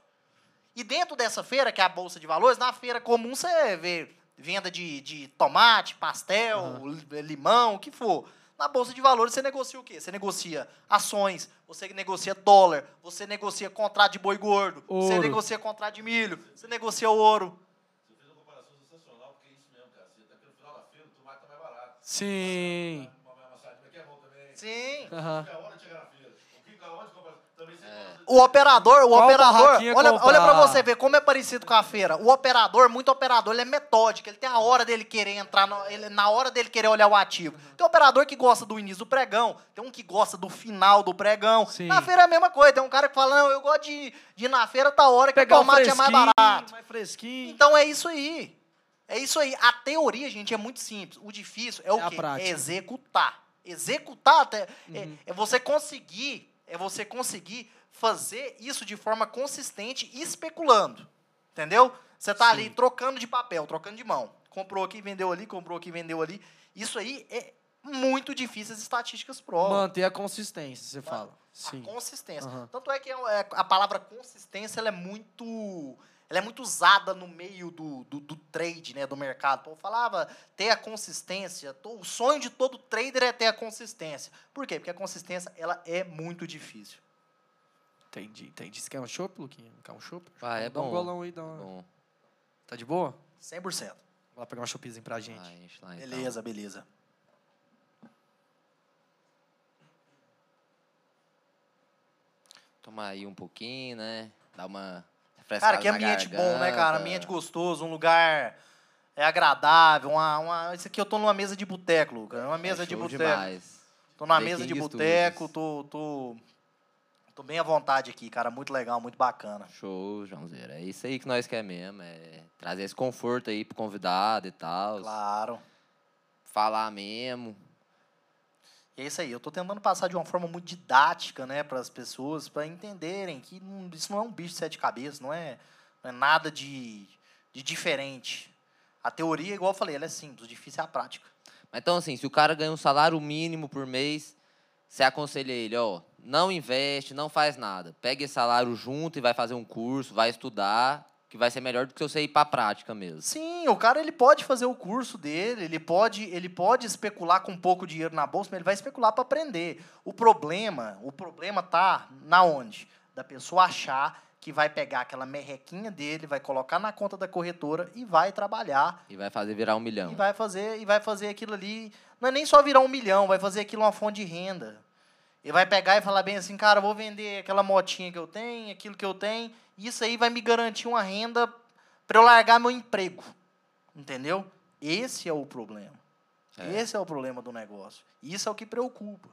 E dentro dessa feira, que é a Bolsa de Valores, na feira comum você vê venda de, de tomate, pastel, li- limão, o que for. Na Bolsa de Valores você negocia o quê? Você negocia ações, você negocia dólar, você negocia contrato de boi gordo, você Ouro. negocia contrato de milho, você negocia ouro. Você fez uma comparação sensacional, porque é isso mesmo, cara. Você tá aqui no final da feira, o tomate tá mais barato. Sim. Uma, uma sardinha que é bom também. Sim. A hora de chegar na feira. O que aonde compra? Também você É. compra- O operador, o Qual operador, olha, comprar? olha pra você ver como é parecido com a feira. O operador, muito operador, ele é metódico, ele tem a hora dele querer entrar, no- ele- na hora dele querer olhar o ativo. Tem operador que gosta do início do pregão, tem um que gosta do final do pregão. Sim. Na feira é a mesma coisa, tem um cara que fala, não, eu gosto de, de ir na feira tá hora que Pegar o tomate é mais barato. mais fresquinho. Então é isso aí. É isso aí. A teoria, gente, é muito simples. O difícil é o É quê? É executar. Executar até- Uhum. é, é você conseguir, é você conseguir fazer isso de forma consistente e especulando. Entendeu? Você tá ali trocando de papel, trocando de mão. Comprou aqui, vendeu ali, comprou aqui, vendeu ali. Isso aí é muito difícil, as estatísticas provam. Manter a consistência, você fala. Sim. A consistência. Aham. Tanto é que é- é- a palavra consistência ela é muito. Ela é muito usada no meio do, do, do trade, né, do mercado. O povo falava ter a consistência. O sonho de todo trader é ter a consistência. Por quê? Porque a consistência ela é muito difícil. Entendi, entendi. Você quer um chopp, Luquinha? Quer um chopp? Ah, é dá um bom. golão aí, dá uma... Bom, Tá de boa? 100%. Vou lá pegar um choppzinho pra gente. vai, enche lá, então. Beleza, beleza. Tomar aí um pouquinho, né? Dar uma Cara, refrescada que na ambiente bom, né, cara? garganta. Ambiente gostoso, um lugar é agradável. Uma, uma... Esse aqui eu tô numa mesa de boteco, Lucas. É uma mesa É de boteco. Tô numa The mesa de boteco, tô, tô, tô bem à vontade aqui, cara. Muito legal, muito bacana. Show, Joãozeiro. É isso aí que nós quer mesmo. É trazer esse conforto aí pro convidado e tal. Claro. Falar mesmo. E é isso aí. Eu tô tentando passar de uma forma muito didática, né, para as pessoas, para entenderem que não- isso não é um bicho de sete cabeças, não é, não é nada de, de diferente. A teoria, igual eu falei, ela é simples, o difícil é a prática. Mas então, assim, se o cara ganha um salário mínimo por mês, você aconselha ele, ó, não investe, não faz nada. Pega esse salário junto e vai fazer um curso, vai estudar, que vai ser melhor do que você ir pra prática mesmo. Sim, o cara ele pode fazer o curso dele, ele pode, ele pode especular com pouco dinheiro na bolsa, mas ele vai especular para aprender. O problema, o problema tá na onde? Da pessoa achar que vai pegar aquela merrequinha dele, vai colocar na conta da corretora e vai trabalhar E vai fazer virar um milhão. e vai fazer e vai fazer aquilo ali, não é nem só virar um milhão, vai fazer aquilo uma fonte de renda. Ele vai pegar e falar bem assim, cara, vou vender aquela motinha que eu tenho, aquilo que eu tenho, isso aí vai me garantir uma renda para eu largar meu emprego. Entendeu? Esse é o problema. É. Esse é o problema do negócio. Isso é o que preocupa.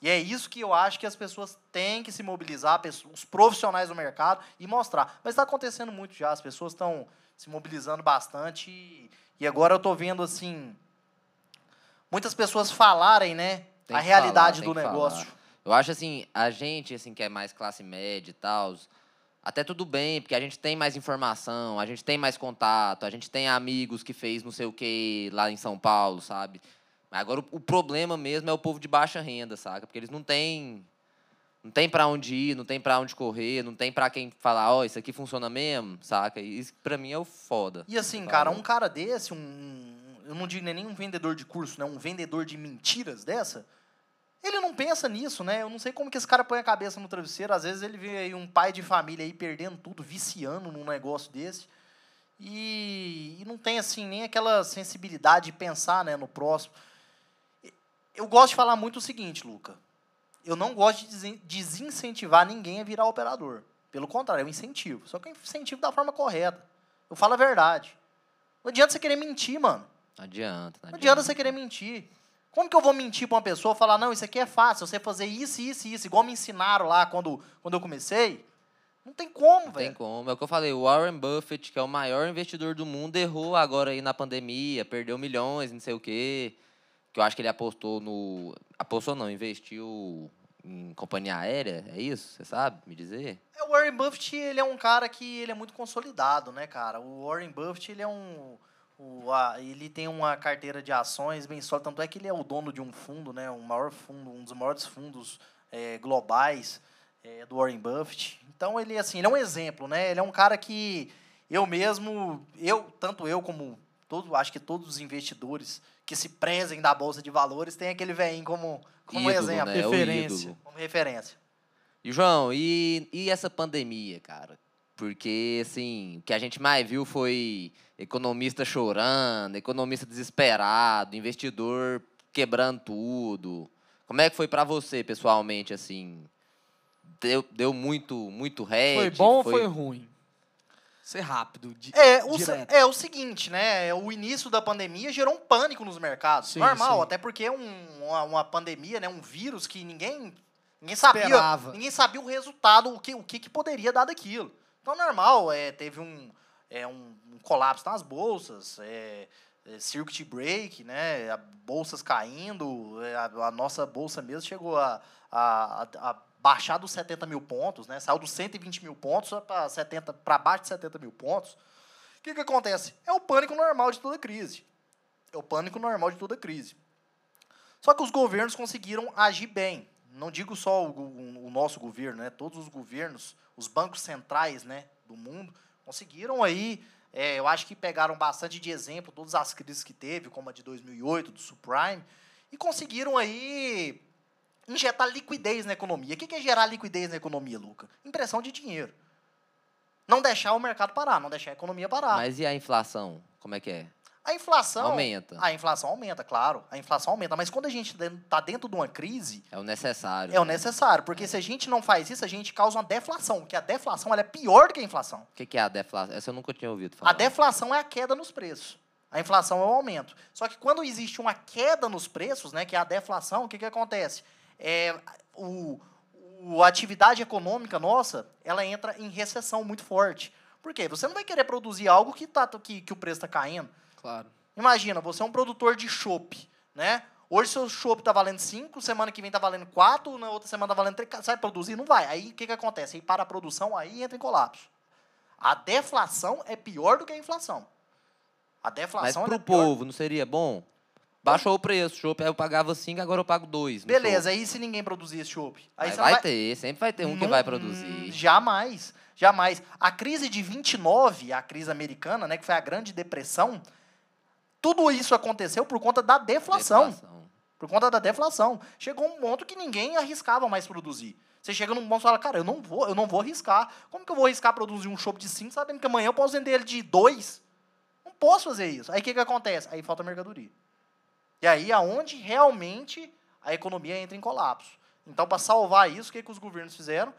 E é isso que eu acho que as pessoas têm que se mobilizar, os profissionais do mercado, e mostrar. Mas está acontecendo muito já, as pessoas estão se mobilizando bastante. E, agora eu estou vendo, assim, muitas pessoas falarem, né, a realidade falar, do negócio. falar. Eu acho assim, a gente assim que é mais classe média e tal, até tudo bem, porque a gente tem mais informação, a gente tem mais contato, a gente tem amigos que fez não sei o que lá em São Paulo, sabe? Mas agora o, o problema mesmo é o povo de baixa renda, saca? Porque eles não têm não tem para onde ir, não tem para onde correr, não tem para quem falar, ó, isso aqui funciona mesmo, saca? Isso pra mim é o foda. E assim, cara, um cara desse, um, eu não digo nem um vendedor de curso, né? Um vendedor de mentiras dessa, ele não pensa nisso, né? Eu não sei como que esse cara põe a cabeça no travesseiro. Às vezes ele vê aí um pai de família aí perdendo tudo, viciando num negócio desse. E, e não tem, assim, nem aquela sensibilidade de pensar né, no próximo. Eu gosto de falar muito o seguinte, Luca. Eu não gosto de desincentivar ninguém a virar operador. Pelo contrário, eu incentivo. Só que eu incentivo da forma correta. Eu falo a verdade. Não adianta você querer mentir, mano. Não adianta, não Não adianta você querer mentir. Como que eu vou mentir pra uma pessoa falar, não, isso aqui é fácil, você fazer isso, isso e isso, igual me ensinaram lá quando, quando eu comecei? Não tem como, Não tem velho. como. É o que eu falei, o Warren Buffett, que é o maior investidor do mundo, errou agora aí na pandemia, perdeu milhões, não sei o quê. Que eu acho que ele apostou no. Apostou não, investiu em companhia aérea, é isso? Você sabe me dizer? É, o Warren Buffett, ele é um cara que ele é muito consolidado, né, cara? O Warren Buffett, ele é um... o- a- ele tem uma carteira de ações bem sólida, tanto é que ele é o dono de um fundo, né? Um maior fundo, um dos maiores fundos é, globais é, do Warren Buffett. Então, ele, assim, ele é um exemplo, né? Ele é um cara que eu mesmo, eu, tanto eu como todo, acho que todos os investidores que se prezem da Bolsa de Valores têm aquele velhinho como, como Ídolo, exemplo, né? É Referência. como referência. E, João, e, e essa pandemia, cara? Porque, assim, o que a gente mais viu foi economista chorando, economista desesperado, investidor quebrando tudo. Como é que foi pra você, pessoalmente, assim, deu, deu muito, muito hatch. Foi bom ou foi ruim? Ser rápido, di É o, direto. é o seguinte, né? O início da pandemia gerou um pânico nos mercados. Sim, Normal, sim. até porque é um, uma, uma pandemia, né? Um vírus que ninguém, ninguém sabia. Esperava. Ninguém sabia o resultado, o que, o que, que poderia dar daquilo. Então, normal, é, teve um, é, um, um colapso nas bolsas, é, é, circuit break, né? Bolsas caindo, é, a, a nossa bolsa mesmo chegou a, a, a- a baixar dos 70 mil pontos, né? Saiu dos 120 mil pontos para 70 para baixo de 70 mil pontos. O que, que acontece? É o pânico normal de toda crise. É o pânico normal de toda crise. Só que os governos conseguiram agir bem. Não digo só o, o nosso governo, né? Todos os governos, os bancos centrais, né, do mundo conseguiram aí. é, eu acho que pegaram bastante de exemplo todas as crises que teve, como a de 2008, do subprime, e conseguiram aí injetar liquidez na economia. O que é gerar liquidez na economia, Luca? Impressão de dinheiro. Não deixar o mercado parar, não deixar a economia parar. Mas e a inflação? Como é que é? A inflação. Aumenta. A inflação aumenta, claro. A inflação aumenta. Mas quando a gente está dentro de uma crise, É o necessário. é o necessário. Porque se a gente não faz isso, a gente causa uma deflação. Porque a deflação ela é pior do que a inflação. O que, que é a deflação? Essa eu nunca tinha ouvido falar. A deflação é a queda nos preços. A inflação é o aumento. Só que quando existe uma queda nos preços, né, que é a deflação, o que, que acontece? É, o, o- a atividade econômica nossa, ela entra em recessão muito forte. Por quê? Você não vai querer produzir algo que, tá, que, que o preço está caindo. Claro. Imagina, você é um produtor de chopp, né? Hoje seu chopp tá valendo 5, semana que vem tá valendo 4, na outra semana tá valendo 3. Você vai produzir? Não vai. Aí o que, que acontece? Aí para a produção, aí entra em colapso. A deflação é pior do que a inflação. A Mas deflação pro é pior. povo, não seria bom? Baixou o preço, chopp, aí eu pagava 5, agora eu pago 2. Beleza, aí se ninguém produzir esse chopp? Aí Vai, vai ter, sempre vai ter um que Não- vai hum, produzir. Jamais, jamais. A crise de 29, a crise americana, né, que foi a grande depressão, tudo isso aconteceu por conta da deflação. Deflação. Por conta da deflação. Chegou um ponto que ninguém arriscava mais produzir. Você chega num ponto e fala, cara, eu não vou, eu não vou arriscar. Como que eu vou arriscar produzir um chopp de 5, sabendo que amanhã eu posso vender ele de 2? Não posso fazer isso. Aí o que, que acontece? Aí falta mercadoria. E aí aonde realmente a economia entra em colapso. Então, para salvar isso, o que, que os governos fizeram?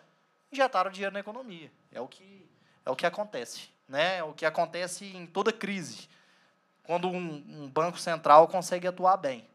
Injetaram dinheiro na economia. É o que, é o que acontece. Né? É o que acontece em toda crise. Quando um, um banco central consegue atuar bem.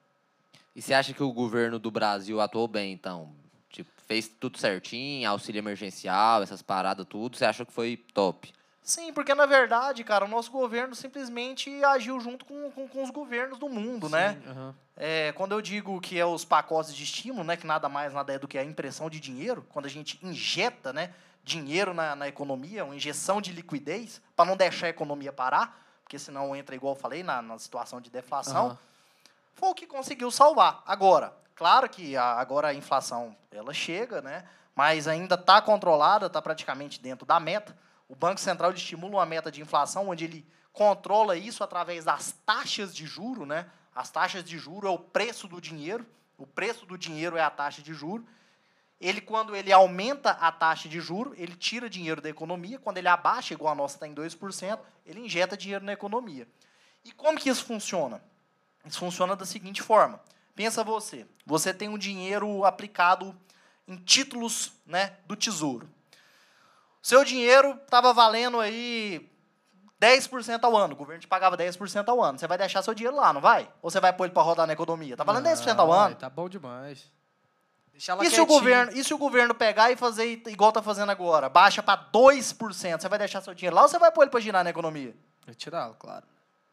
E você acha que o governo do Brasil atuou bem, então? Tipo, fez tudo certinho, auxílio emergencial, essas paradas, tudo. Você acha que foi top? Sim, porque na verdade, cara, o nosso governo simplesmente agiu junto com, com, com os governos do mundo, né? Sim, aham. É, quando eu digo que é os pacotes de estímulo, né, que nada mais nada é do que a impressão de dinheiro, quando a gente injeta, né, dinheiro na, na economia, uma injeção de liquidez para não deixar a economia parar, porque senão entra igual eu falei na, na situação de deflação, Aham. foi o que conseguiu salvar. Agora, claro que a, agora a inflação ela chega, né? Mas ainda está controlada, está praticamente dentro da meta. O Banco Central estimula uma meta de inflação onde ele controla isso através das taxas de juro, né? As taxas de juro é o preço do dinheiro. O preço do dinheiro é a taxa de juro. Ele, quando ele aumenta a taxa de juro, ele tira dinheiro da economia. Quando ele abaixa, igual a nossa está em 2%, ele injeta dinheiro na economia. E como que isso funciona? Isso funciona da seguinte forma. Pensa você, você tem um dinheiro aplicado em títulos né, do tesouro. Seu dinheiro estava valendo aí 10% ao ano. O governo te pagava 10% ao ano. Você vai deixar seu dinheiro lá, não vai? Ou você vai pôr ele para rodar na economia? Tá valendo 10% ao ano. Tá bom demais. Deixa ela E se, o governo, e se o governo pegar e fazer igual tá fazendo agora? Baixa para 2%. Você vai deixar seu dinheiro lá ou você vai pôr ele para girar na economia? Vai tirá-lo, claro.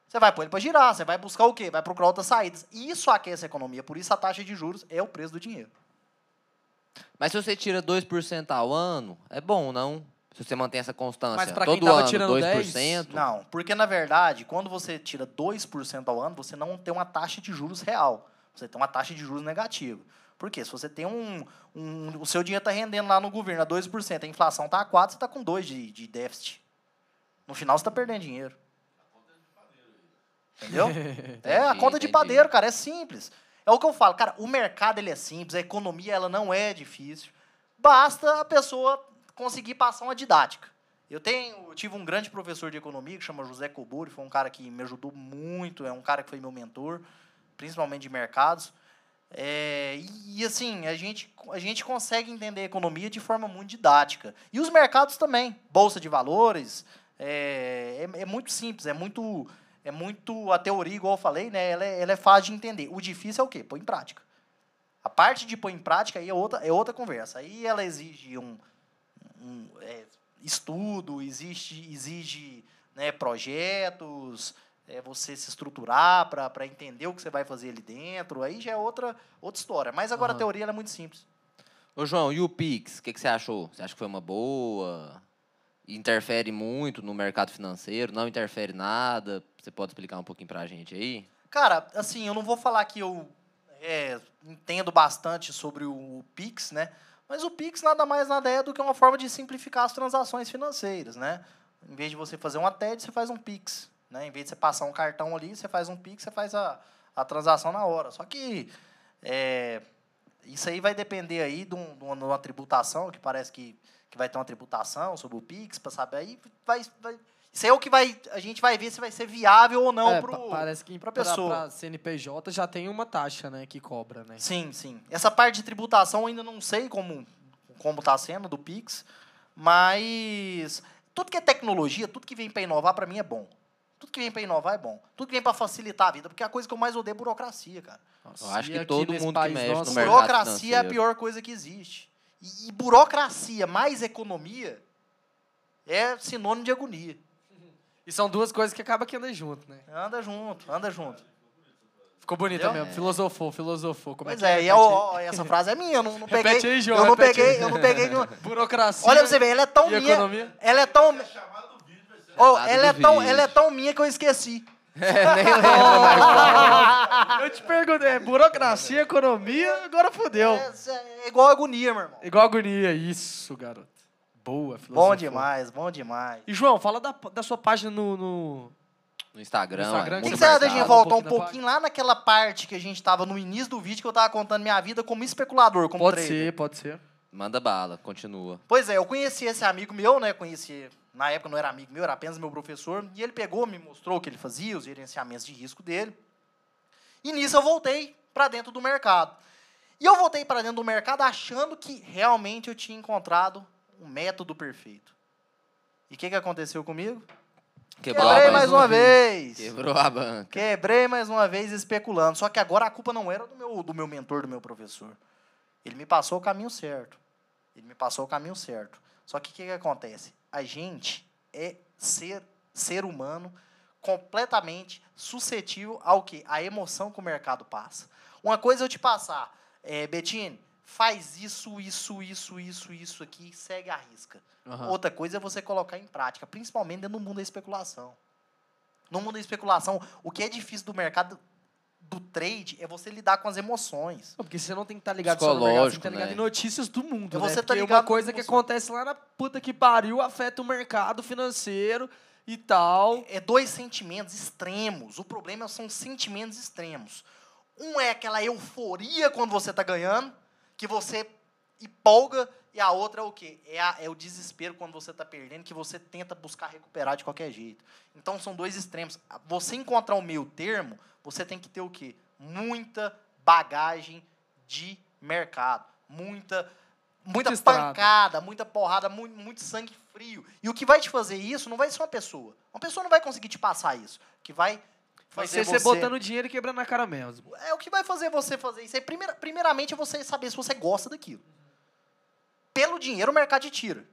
Você vai pôr ele para girar, você vai buscar o quê? Vai procurar outras saídas. E isso aquece a economia. Por isso a taxa de juros é o preço do dinheiro. Mas se você tira 2% ao ano, é bom, não? Se você mantém essa constância. Mas pra quem Todo tava ano, tirando 2%. Não, porque na verdade, quando você tira 2% ao ano, você não tem uma taxa de juros real. Você tem uma taxa de juros negativa. Por quê? Se você tem um. um o seu dinheiro está rendendo lá no governo a 2%, a inflação está a 4%, você está com 2% de, de déficit. No final você está perdendo dinheiro. Entendeu? [laughs] é, a conta de padeiro, cara, é simples. É o que eu falo, cara, o mercado ele é simples, a economia ela não é difícil. Basta a pessoa conseguir passar uma didática. Eu tenho, eu tive um grande professor de economia que chama José Coburi, foi um cara que me ajudou muito, é um cara que foi meu mentor, principalmente de mercados. É, e, assim, a gente, a gente consegue entender a economia de forma muito didática. E os mercados também. Bolsa de valores. É, é, é muito simples, é muito, é muito. A teoria, igual eu falei, né, ela, é, ela é fácil de entender. O difícil é o quê? Pôr em prática. A parte de pôr em prática aí é outra, é outra conversa. Aí ela exige um, um é, estudo, existe, exige né, projetos, é você se estruturar para entender o que você vai fazer ali dentro. Aí já é outra, outra história. Mas agora uhum. a teoria é muito simples. Ô, João, e o Pix? O que, que você achou? Você acha que foi uma boa? Interfere muito no mercado financeiro? Não interfere nada? Você pode explicar um pouquinho para a gente aí? Cara, assim, eu não vou falar que eu é, entendo bastante sobre o Pix, né? Mas o Pix nada mais nada é do que uma forma de simplificar as transações financeiras, né? Em vez de você fazer uma TED, você faz um Pix. Né? Em vez de você passar um cartão ali, você faz um Pix, você faz a, a transação na hora. Só que é, isso aí vai depender aí de, um, de, uma, de, uma, tributação, que parece que, que vai ter uma tributação sobre o Pix, para saber aí, vai, vai, isso aí é o que vai, a gente vai ver se vai ser viável ou não é, para parece que para pessoa. Pra CNPJ já tem uma taxa, né, que cobra, né? Sim, sim. Essa parte de tributação ainda não sei como como está sendo do Pix, mas tudo que é tecnologia, tudo que vem para inovar para mim é bom. Tudo que vem para inovar é bom. Tudo que vem para facilitar a vida, porque a coisa que eu mais odeio é burocracia, cara. Nossa, eu acho que todo mundo que mexe nosso, no mercado Burocracia é a pior coisa que existe. E, e, burocracia mais economia é sinônimo de agonia. E são duas coisas que acabam que andam junto, né? Anda junto, anda junto. Ficou bonita mesmo. É. Filosofou, filosofou. Como pois é, é, e eu, essa frase é minha, eu não, não peguei. Repete aí, João, eu não peguei, eu não peguei nenhuma. [laughs] Burocracia. Olha pra você ver, ela é tão minha. Economia? Ela é tão. Oh, ela, é tão, ela é tão minha que eu esqueci. [laughs] É, nem lembro mais. eu te perguntei, é burocracia, economia, agora fodeu. É, é, igual agonia, meu irmão. Igual agonia, isso, garoto. Boa, filosofia. Bom demais, bom demais. E, João, fala da, da sua página no... no... No Instagram. No Instagram. que, que você acha da gente voltar um pouquinho, um pouquinho lá naquela parte que a gente tava no início do vídeo que eu tava contando minha vida como especulador, como pode trader. Pode ser, pode ser. Manda bala, continua. Pois é, eu conheci esse amigo meu, né? Conheci na época não era amigo meu, era apenas meu professor, e ele pegou, me mostrou o que ele fazia, os gerenciamentos de risco dele. E nisso eu voltei para dentro do mercado. E eu voltei para dentro do mercado achando que realmente eu tinha encontrado um método perfeito. E o que, que aconteceu comigo? Quebrou Quebrei mais uma vez. Quebrou a banca. Quebrei mais uma vez especulando. Só que agora a culpa não era do meu, do meu mentor, do meu professor. Ele me passou o caminho certo. Ele me passou o caminho certo. Só que o que, que acontece? A gente é ser, ser humano completamente suscetível ao que? A emoção que o mercado passa. Uma coisa é eu te passar, é, Bettine, faz isso, isso, isso, isso, isso aqui, segue a risca. Uhum. Outra coisa é você colocar em prática, principalmente do mundo da especulação. No mundo da especulação, o que é difícil do mercado do trade é você lidar com as emoções. Porque você não tem que estar tá ligado só no mercado, você tem que estar tá ligado né? em notícias do mundo, é você né? Tá ligado uma coisa que acontece lá na puta que pariu afeta o mercado financeiro e tal. É, é dois sentimentos extremos. O problema são sentimentos extremos. Um é aquela euforia quando você está ganhando, que você empolga, e a outra é o quê? É, a, é o desespero quando você está perdendo, que você tenta buscar recuperar de qualquer jeito. Então são dois extremos. Você encontrar o meio termo, você tem que ter o quê? Muita bagagem de mercado. Muita, muita pancada, muita porrada, muito, muito sangue frio. E o que vai te fazer isso não vai ser uma pessoa. Uma pessoa não vai conseguir te passar isso. O que vai Vai ser você botando dinheiro e quebrando a cara mesmo. É o que vai fazer você fazer isso. Aí, primeira, primeiramente, é você saber se você gosta daquilo. Pelo dinheiro, o mercado te tira.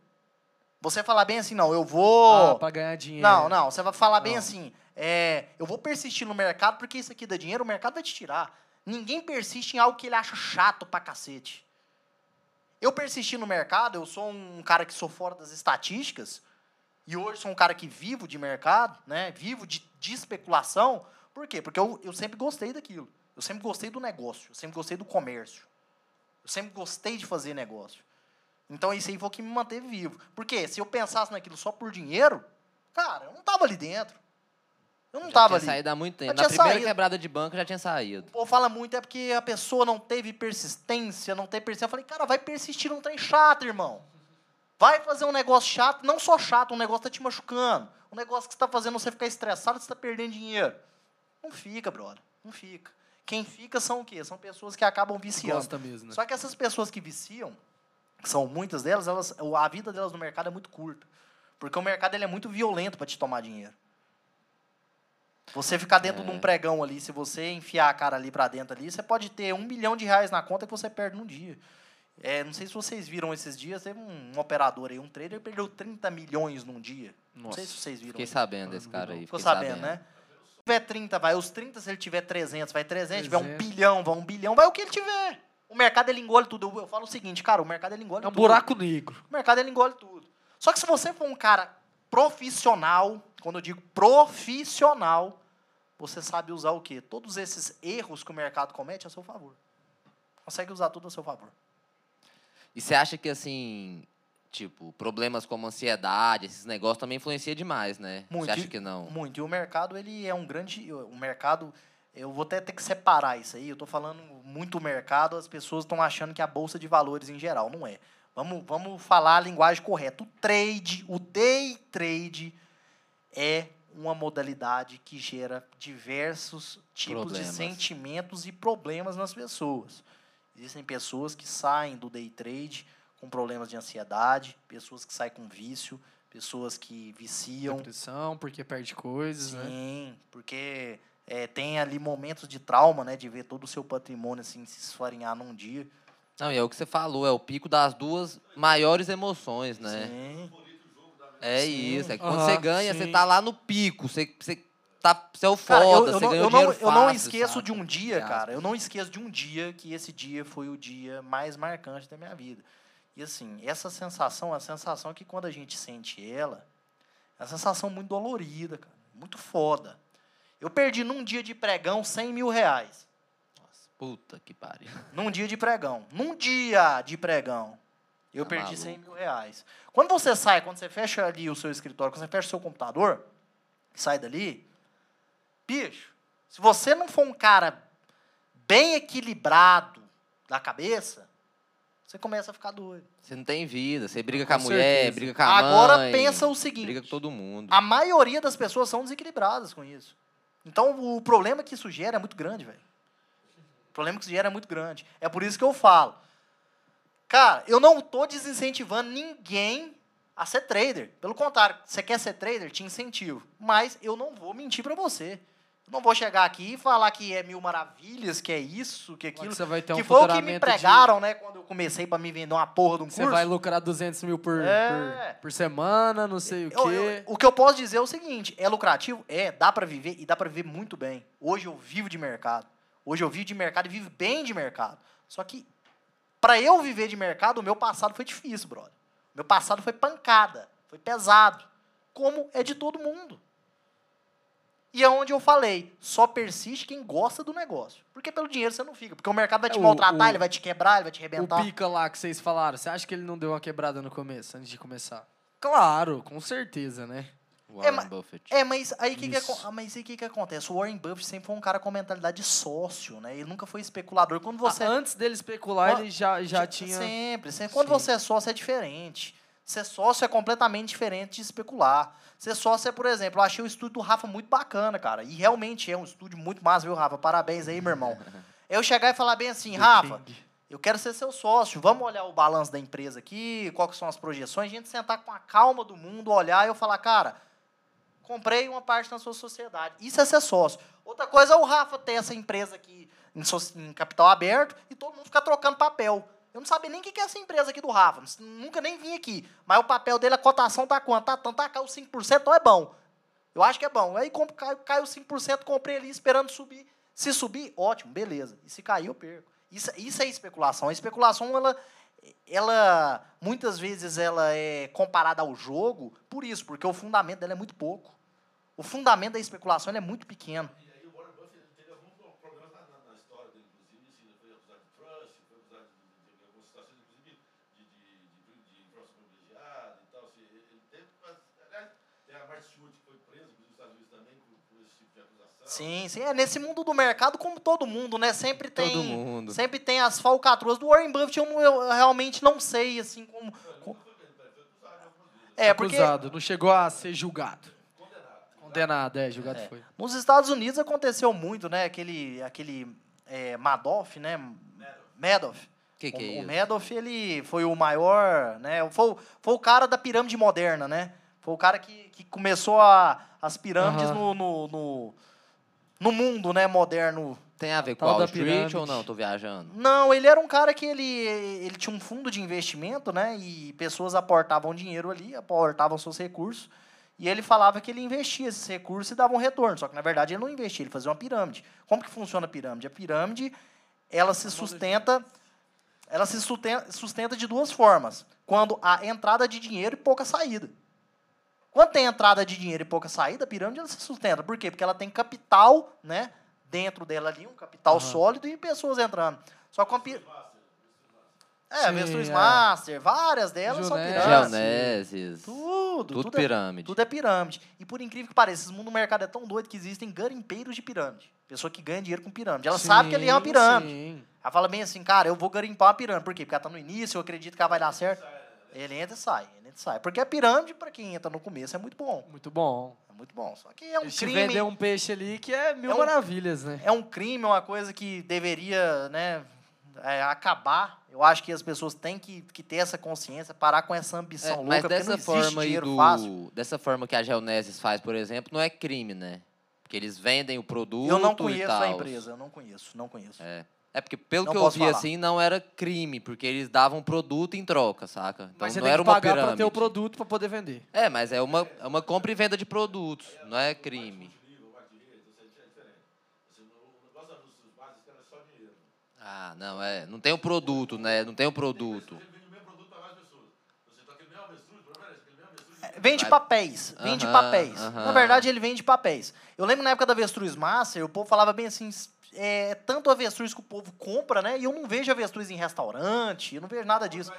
Você falar bem assim, não, eu vou. Ah, pra ganhar dinheiro. Não, não. Você vai falar bem assim, é, eu vou persistir no mercado porque isso aqui dá dinheiro, o mercado vai te tirar. Ninguém persiste em algo que ele acha chato pra cacete. Eu persisti no mercado, eu sou um cara que sou fora das estatísticas, e hoje sou um cara que vivo de mercado, né? vivo de, de especulação. Por quê? Porque eu, eu sempre gostei daquilo. Eu sempre gostei do negócio, eu sempre gostei do comércio. Eu sempre gostei de fazer negócio. Então isso aí foi o que me manteve vivo. Porque se eu pensasse naquilo só por dinheiro, cara, eu não estava ali dentro. Eu não estava ali. saído há muito tempo. Na primeira saído. quebrada de banco já tinha saído. O fala muito é porque a pessoa não teve persistência, não teve persistência. Eu falei, cara, vai persistir num trem chato, irmão. Vai fazer um negócio chato, não só chato, um negócio tá te machucando. Um negócio que está fazendo você ficar estressado, você está perdendo dinheiro. Não fica, brother. Não fica. Quem fica são o quê? São pessoas que acabam viciando. Gosta mesmo, né? Só que essas pessoas que viciam, que são muitas delas, elas, a vida delas no mercado é muito curta. Porque o mercado ele é muito violento para te tomar dinheiro. Você ficar dentro de um pregão ali, se você enfiar a cara ali para dentro ali, você pode ter um milhão de reais na conta que você perde num dia. É, não sei se vocês viram esses dias, teve um, um operador aí, um trader, perdeu 30 milhões num dia. Não sei se vocês viram. Fiquei sabendo desse cara aí. Ficou fiquei sabendo, né? Se tiver 30, vai os 30, se ele tiver 300, vai 300, se tiver um 300. bilhão, vai um bilhão, vai o que ele tiver. O mercado ele engole tudo. Eu, eu falo o seguinte, cara, o mercado ele engole É um tudo. buraco negro. O mercado ele engole tudo. Só que se você for um cara profissional, quando eu digo profissional, você sabe usar o quê? Todos esses erros que o mercado comete a seu favor. Consegue usar tudo a seu favor. E você acha que, assim, tipo, problemas como ansiedade, esses negócios também influenciam demais, né? Muito. Você acha que não? Muito. E o mercado, ele é um grande. O mercado. Eu vou até ter que separar isso aí. Eu estou falando muito mercado, as pessoas estão achando que é a bolsa de valores em geral. Não é. Vamos, vamos falar a linguagem correta. O trade, o day trade, é uma modalidade que gera diversos tipos de Problemas. sentimentos e problemas nas pessoas. Existem pessoas que saem do day trade com problemas de ansiedade, pessoas que saem com vício, pessoas que viciam. Depressão, porque perde coisas, né? Sim, porque é, tem ali momentos de trauma, né? De ver todo o seu patrimônio assim se esfarinhar num dia. Não, e é o que você falou, é o pico das duas maiores emoções, né? Sim. É Sim. isso, é que quando Aham, você ganha, você sim. tá lá no pico, você, você, tá, você é o Cara, foda, eu, eu você não, ganhou eu, não, dinheiro eu não fácil, esqueço sabe? de um dia, cara. Eu não esqueço de um dia que esse dia foi o dia mais marcante da minha vida. E assim, essa sensação, a sensação é que quando a gente sente ela, é uma sensação muito dolorida, cara. Muito foda. Eu perdi num dia de pregão 100 mil reais. Puta que pariu. Num dia de pregão. Num dia de pregão. Eu Tá perdi maluco. 100 mil reais. Quando você sai, quando você fecha ali o seu escritório, quando você fecha o seu computador, e sai dali, bicho, se você não for um cara bem equilibrado da cabeça, você começa a ficar doido. Você não tem vida, você briga com a Com mulher, certeza. briga com a mãe. Agora pensa o seguinte. Briga com todo mundo. A maioria das pessoas são desequilibradas com isso. Então, o problema que isso gera é muito grande, velho. O problema que isso gera é muito grande. É por isso que eu falo. Cara, eu não tô desincentivando ninguém a ser trader. Pelo contrário, você quer ser trader, te incentivo. Mas eu não vou mentir para você. Eu não vou chegar aqui e falar que é mil maravilhas, que é isso, que é aquilo. que você vai ter um que foi o que me faturamento de- pregaram, né, comecei para me vender uma porra de um Você curso. vai lucrar 200 mil por, É. por, por semana, não sei o Eu- quê. eu- o que eu posso dizer é o seguinte: é lucrativo? É, dá pra viver e dá pra viver muito bem. Hoje eu vivo de mercado. Hoje eu vivo de mercado e vivo bem de mercado. Só que, pra eu viver de mercado, o meu passado foi difícil, brother. Meu passado foi pancada, foi pesado. Como é de todo mundo. E é onde eu falei, só persiste quem gosta do negócio. Porque pelo dinheiro você não fica. Porque o mercado vai te É, o- maltratar, o- ele vai te quebrar, ele vai te O arrebentar. pica lá que vocês falaram, você acha que ele não deu uma quebrada no começo, antes de começar? Claro, com certeza, né? Warren mas- Buffett. É, mas aí que que, ah, mas aí que que acontece? O Warren Buffett sempre foi um cara com mentalidade de sócio, né? Ele nunca foi especulador. Quando você Ah, antes dele especular, ele já, já tinha. sempre, sempre. Quando Sim. você é sócio é diferente. Ser sócio é completamente diferente de especular. Ser sócio é, por exemplo, eu achei o estúdio do Rafa muito bacana, cara. E realmente é um estúdio muito massa, viu, Rafa? Parabéns aí, meu irmão. Eu chegar e falar bem assim, Rafa, eu quero ser seu sócio. Vamos olhar o balanço da empresa aqui, quais que são as projeções, a gente sentar com a calma do mundo, olhar e eu falar, cara, comprei uma parte na sua sociedade. Isso é ser sócio. Outra coisa é o Rafa ter essa empresa aqui em capital aberto e todo mundo ficar trocando papel. Eu não sabia nem o que é essa empresa aqui do Rafa. Nunca nem vim aqui. Mas o papel dele, a cotação tá quanto? Tá tanto, tá, caiu 5%, então é bom. Eu acho que é bom. Aí compro, caiu, caiu 5%, comprei ali esperando subir. Se subir, ótimo, beleza. E se cair, eu perco. Isso, isso é especulação. A especulação, ela, ela muitas vezes ela é comparada ao jogo por isso, porque o fundamento dela é muito pouco. O fundamento da especulação é muito pequeno. E aí o Warren Buffett ele teve alguns pro- problemas na, na, na história dele, inclusive, assim, ele foi acusado de trust, foi acusado de, de, de algumas situações, inclusive, de, de, de, de informação privilegiada e tal. Assim, ele ele teve, mas, aliás, tem a Martin Stewart que foi preso, inclusive, nos Estados Unidos também, por, por esse tipo de acusação. Sim, sim. É nesse mundo do mercado, como todo mundo, né? Sempre tem. Todo mundo. Sempre tem as falcatruas do Warren Buffett. Eu, eu realmente não sei, assim, como. como- É, porque Acusado, não chegou a ser julgado. Condenado. Condenado, é, julgado foi. nos Estados Unidos aconteceu muito, né? Aquele, aquele é, Madoff, né? Madoff. Que que o, é o isso? Madoff, ele foi o maior, né? Foi, o- foi o cara da pirâmide moderna, né? Foi o cara que, que começou a, as pirâmides no, no, no, no mundo, né, moderno. Tem a ver com Wall Street pirâmide. ou não? Tô viajando. Não, ele era um cara que ele, ele tinha um fundo de investimento, né? E pessoas aportavam dinheiro ali, aportavam seus recursos. E ele falava que ele investia esses recursos e dava um retorno. Só que, na verdade, ele não investia, ele fazia uma pirâmide. Como que funciona a pirâmide? A pirâmide, ela se sustenta... Ela se sustenta, sustenta de duas formas. Quando há entrada de dinheiro e pouca saída. Quando tem entrada de dinheiro e pouca saída, a pirâmide ela se sustenta. Por quê? Porque ela tem capital, né? Dentro dela ali, um capital sólido e pessoas entrando. Só com a pi... É, Sim, Avestruz é. Master, várias delas são Geonese. pirâmides. Geonesis. Tudo, Tudo tudo, é, pirâmide. tudo é pirâmide. E por incrível que pareça, esse mundo do mercado é tão doido que existem garimpeiros de pirâmide. Pessoa que ganha dinheiro com pirâmide. Ela sabe que ali é uma Sim, pirâmide. sim. Ela fala bem assim, cara, eu vou garimpar uma pirâmide. Por quê? Porque ela tá no início, eu acredito que ela vai dar certo. Ele entra e sai, ele entra e sai. Porque a pirâmide, para quem entra no começo, é muito bom. Muito bom. É muito bom. Só que é um Eles crime. vender um peixe ali que é mil É um- maravilhas, né? É um crime, é uma coisa que deveria, né, é, acabar. Eu acho que as pessoas têm que, que ter essa consciência, parar com essa É, ambição louca, mas dessa forma do, fácil. dessa forma que a Geonesis faz, por exemplo, não é crime, né? Porque eles vendem o produto Eu não e conheço a empresa, eu não conheço, não conheço. É. É porque, pelo Não que eu vi falar. assim, não era crime, porque eles davam produto em troca, saca? Então Mas você não tem era que uma pagar pirâmide. pra ter o produto pra poder vender. É, mas é uma, é uma compra e venda de produtos, não é crime. Ah, não, é. Não tem o produto, né? Não tem o produto. Ele vende o mesmo produto para várias pessoas. Você aquele mesmo avestruz, por exemplo, aquele mesmo avestruz. Vende Vai- papéis, vende Aham, papéis. aham. Na verdade, ele vende papéis. Eu lembro na época da Avestruz Master, o povo falava bem assim, é tanto avestruz que o povo compra, né? E eu não vejo avestruz em restaurante, eu não vejo nada disso.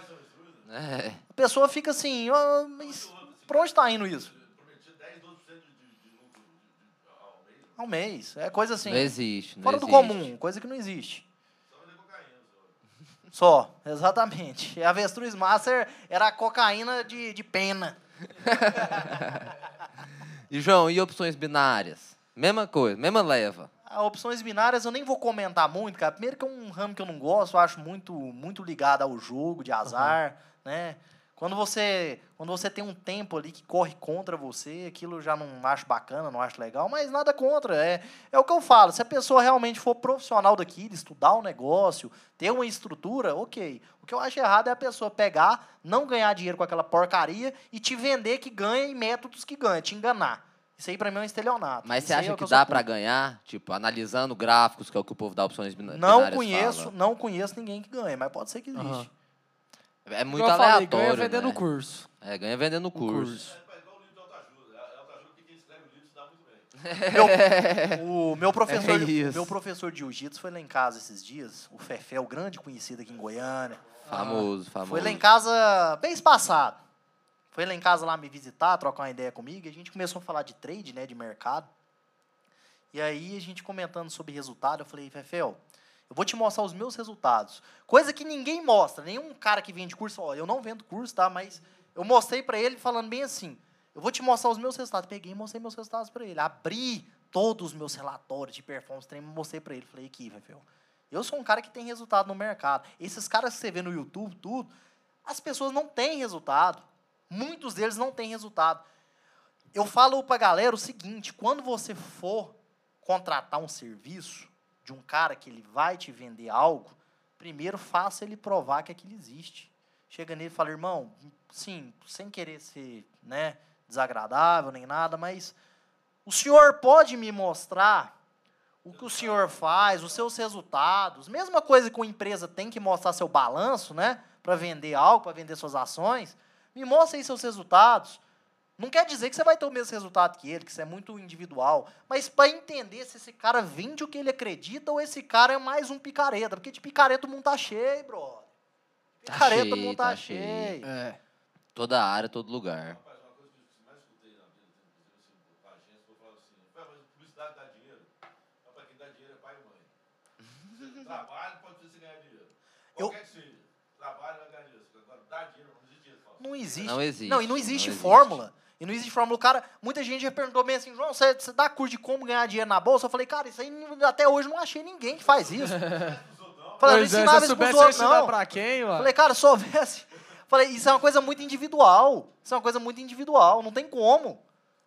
É. A pessoa fica assim, "Ah, mas pra onde tá indo isso? Prometia 10, 12% de, de, de lucro de, de, ao mês. Ao mês. É coisa assim, Não existe. Não fora do existe. comum, coisa que não existe. Só vender cocaína. Só. Só, exatamente. A Avestruz Master era a cocaína de, de pena. [laughs] E, João, e opções binárias? Mesma coisa, mesma leva. Opções binárias eu nem vou comentar muito, cara. Primeiro que é um ramo que eu não gosto, eu acho muito, muito ligado ao jogo de azar, né? Quando você, quando você tem um tempo ali que corre contra você, aquilo eu já não acho bacana, não acho legal, mas nada contra. É, é o que eu falo. Se a pessoa realmente for profissional daquilo, estudar o negócio, ter uma estrutura, ok. O que eu acho errado é a pessoa pegar, não ganhar dinheiro com aquela porcaria e te vender que ganha em métodos que ganha, te enganar. Isso aí pra mim é um estelionato. Mas Isso você é acha o que sou dá pra contra. ganhar? Tipo, analisando gráficos, que é o que o povo da opções bina- Não binárias conheço, fala. não conheço ninguém que ganhe, mas pode ser que existe. Aham. É muito eu falei, aleatório, ganha vendendo né? curso. É, ganha vendendo curso. É igual o livro de autoajuda. É autoajuda que quem escreve o livro se dá muito bem. [laughs] O meu professor, É meu professor de jiu-jitsu foi lá em casa esses dias, o Fefé, o grande conhecido aqui em Goiânia. Famoso, famoso. Foi lá em casa mês passado. Foi lá em casa lá me visitar, trocar uma ideia comigo, e a gente começou a falar de trade, né, de mercado. E aí a gente comentando sobre resultado, eu falei, Fefel, eu vou te mostrar os meus resultados. Coisa que ninguém mostra, nenhum cara que vende curso, ó, eu não vendo curso, tá? Mas eu mostrei pra ele falando bem assim, eu vou te mostrar os meus resultados. Peguei e mostrei meus resultados pra ele. Abri todos os meus relatórios de performance, treino, mostrei pra ele. Falei, aqui, Fefel, eu sou um cara que tem resultado no mercado. Esses caras que você vê no YouTube, tudo, as pessoas não têm resultado. Muitos deles não têm resultado. Eu falo pra galera o seguinte: quando você for contratar um serviço de um cara que ele vai te vender algo, primeiro faça ele provar que aquilo existe. Chega nele e fala, irmão, sim, sem querer ser né, desagradável nem nada, mas o senhor pode me mostrar o que o senhor faz, os seus resultados, mesma coisa que uma empresa tem que mostrar seu balanço, né, para vender algo, para vender suas ações, me mostre aí seus resultados. Não quer dizer que você vai ter o mesmo resultado que ele, que isso é muito individual, mas para entender se esse cara vende o que ele acredita ou esse cara é mais um picareta, porque de picareta o mundo tá cheio, brother. Tá Picareta o cheio, mundo tá, tá cheio. cheio. É. Toda área, todo lugar. Rapaz, uma coisa que eu mais escutei na vida, inclusive assim, pra agência, eu falo assim, "Ué, mas publicidade dá dinheiro. Rapaz, quem dá dinheiro é pai e mãe. [laughs] Você trabalha, pode ser você ganhar dinheiro. Eu- Qualquer seja. Trabalho vai ganhar dinheiro. Agora, dá dinheiro, não existe. Não existe. Não existe, e não existe não existe. fórmula. E não existe fórmula. O cara, muita gente já perguntou bem assim, João, você, você dá curso de como ganhar dinheiro na bolsa? Eu falei, cara, isso aí até hoje não achei ninguém que faz isso. [laughs] falei, Pois não é, ensinava se isso eu pros outros, não. pra quem, ó? Falei, cara, se houvesse. [laughs] Falei, isso é uma coisa muito individual. Isso é uma coisa muito individual. Não tem como.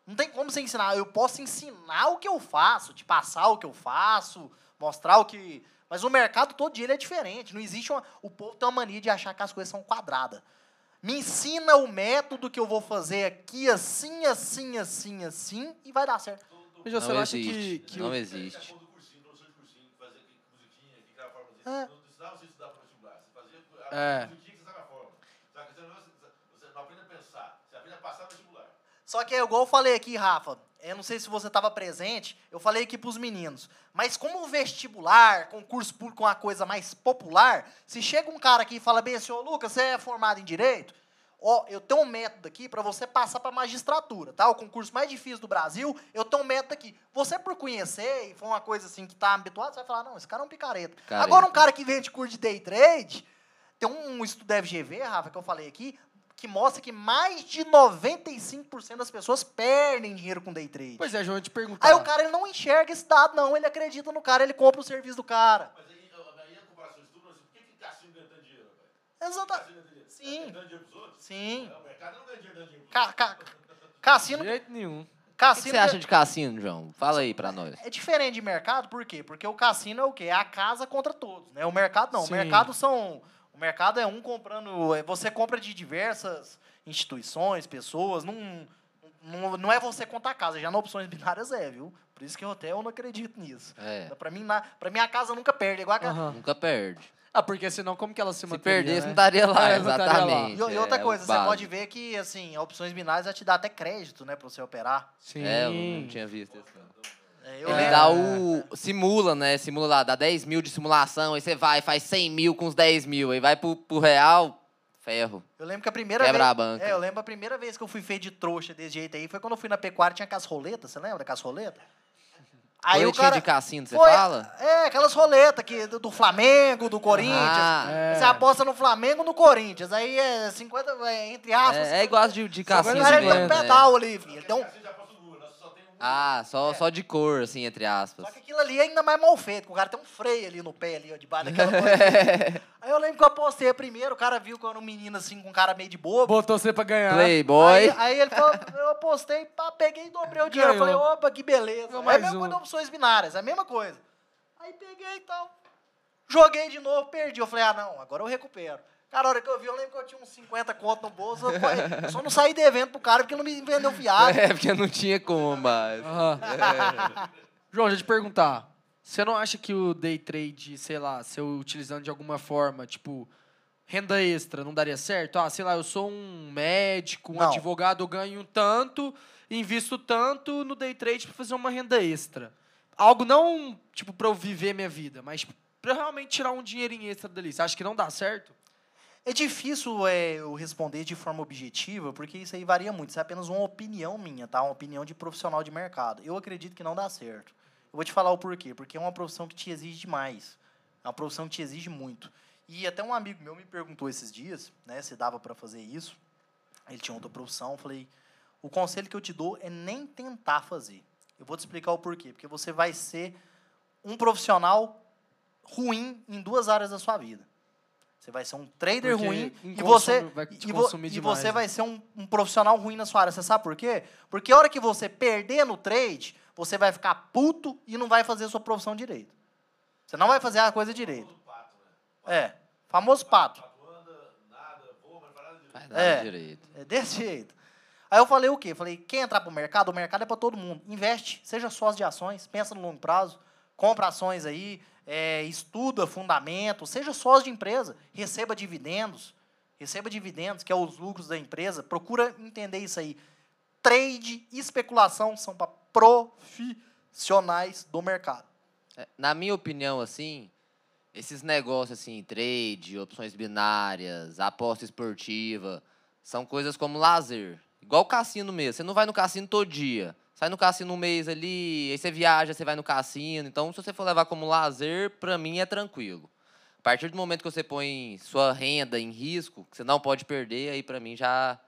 Não tem como você ensinar. Eu posso ensinar o que eu faço, te passar o que eu faço, mostrar o que. Mas o mercado todo dia ele é diferente. Não existe uma. O povo tem uma mania de achar que as coisas são quadradas. Me ensina o método que eu vou fazer aqui, assim, assim, assim, assim, e vai dar certo. Mas você Não acha que, existe. que Não o- existe. que que- que É. É. musiquinha que você sabe a forma. Sabe? Você, não, você, você não aprende a pensar, você aprende a passar no vestibular. Só que é igual eu falei aqui, Rafa, eu não sei se você estava presente, eu falei aqui para os meninos, mas como o vestibular, concurso público é uma coisa mais popular, se chega um cara aqui e fala bem assim, ô Lucas, você é formado em Direito? Ó, eu tenho um método aqui para você passar para magistratura, tá? O concurso mais difícil do Brasil, eu tenho um método aqui. Você por conhecer e foi uma coisa assim que tá habituado, você vai falar, não, esse cara é um picareta. Careta. Agora um cara que vende curso de day trade, tem um estudo da FGV, Rafa, que eu falei aqui, que mostra que mais de 95% das pessoas perdem dinheiro com day trade. Pois é, João, eu te perguntar. Aí o cara ele não enxerga esse dado, não. Ele acredita no cara, ele compra o serviço do cara. Mas aí, a comparação de estudo, assim, por que, que cassino ganha tanto dinheiro, velho? Exata. Cassino ganha dinheiro. Sim. Dinheiro pros outros? Sim. É, O mercado não ganha dinheiro, dando dinheiro pros Ca, ca, cassino. De jeito nenhum. O que cassino você acha de cassino, João? Fala aí pra nós. É diferente de mercado, por quê? Porque o cassino é o quê? É a casa contra todos, né? O mercado não. Sim. O mercado são. O mercado é um comprando. é, Você compra de diversas instituições, pessoas. Não, não, não é você contra a casa. Já na opções binárias é, viu? Por isso que o hotel eu não acredito nisso. É. Pra mim, na, pra mim, a casa nunca perde. é Igual a Aham. Nunca perde. Ah, porque senão como que ela se Se manteria, perdesse, né? não estaria lá, [laughs] É, estaria lá. exatamente. E, e outra é, coisa, você pode ver que, assim, a opções binárias vai te dar até crédito, né, pra você operar. Sim. É, eu não tinha visto isso. É, eu Ele dá o. Simula, né? Simula lá, dá 10 mil de simulação, aí você vai, faz 100 mil com os 10 mil, aí vai pro, pro real, ferro. Eu lembro que a primeira Quebra vez. a banca. É, eu lembro a primeira vez que eu fui feito de trouxa desse jeito aí foi quando eu fui na pecuária tinha aquelas roletas, você lembra daquelas roletas? Aí o Roletinha cara de cassino, você foi- fala? É, aquelas roletas que do, do Flamengo, do Corinthians. Ah, é. Você aposta no Flamengo no Corinthians. Aí é 50, é, entre aspas. É, é igual de, de cassino o cara ele deu um mesmo, né? pedal ali, filho. Ele deu um- Cassino já posta no Google, nós só um. Ah, só, só de cor, assim, entre aspas. Só que aquilo ali é ainda mais mal feito, que o cara tem um freio ali no pé, ali, ó, debaixo daquela [laughs] coisa. Aí eu lembro que eu apostei primeiro, o cara viu que eu era um menino assim, com cara meio de bobo. Botou você pra ganhar. Playboy. Aí, aí ele falou, eu apostei, pá, peguei e dobrei o dinheiro. Eu falei, Ganhou. opa, que beleza. Ganhou É mesma um. coisa de opções binárias, é a mesma coisa. Aí peguei e tal. Joguei de novo, perdi. Eu falei, ah, não, agora eu recupero. Cara, a hora que eu vi, eu lembro que eu tinha uns 50 conto no bolso. Eu, falei, eu só não saí devendo pro cara porque não me vendeu fiado. [laughs] É, porque não tinha como mais. Aham. [laughs] João, deixa eu te perguntar. Você não acha que o day trade, sei lá, se eu utilizando de alguma forma, tipo, renda extra, não daria certo? Ah, sei lá, eu sou um médico, um Não. advogado, eu ganho tanto, invisto tanto no day trade pra fazer uma renda extra. Algo não, tipo, pra eu viver minha vida, mas pra eu realmente tirar um dinheirinho extra dali. Você acha que não dá certo? É difícil é, eu responder de forma objetiva, porque isso aí varia muito. Isso é apenas uma opinião minha, tá? Uma opinião de profissional de mercado. Eu acredito que não dá certo. Eu vou te falar o porquê. Porque é uma profissão que te exige demais. É uma profissão que te exige muito. E até um amigo meu me perguntou esses dias, né, se dava para fazer isso. Ele tinha outra profissão. Eu falei, o conselho que eu te dou é nem tentar fazer. Eu vou te explicar o porquê. Porque você vai ser um profissional ruim em duas áreas da sua vida. Você vai ser um trader Porque ruim e você, e, vo- e você né? vai ser um, um profissional ruim na sua área. Você sabe por quê? Porque a hora que você perder no trade, você vai ficar puto e não vai fazer a sua profissão direito. Você não vai fazer a coisa direito. É, famoso pato. Faz nada É. direito. É desse jeito. Aí eu falei o quê? Falei, quem entrar pro mercado, o mercado é para todo mundo. Investe, seja sócio de ações, pensa no longo prazo, compra ações aí, é, estuda fundamento, seja sócio de empresa, receba dividendos, receba dividendos, que é os lucros da empresa, procura entender isso aí. Trade e especulação são para profissionais do mercado. É, Na minha opinião, assim, esses negócios assim, trade, opções binárias, aposta esportiva, são coisas como lazer. Igual o cassino mesmo. Você não vai no cassino todo dia. Sai no cassino um mês ali, aí você viaja, você vai no cassino. Então, se você for levar como lazer, pra mim é tranquilo. A partir do momento que você põe sua renda em risco, que você não pode perder, aí pra mim já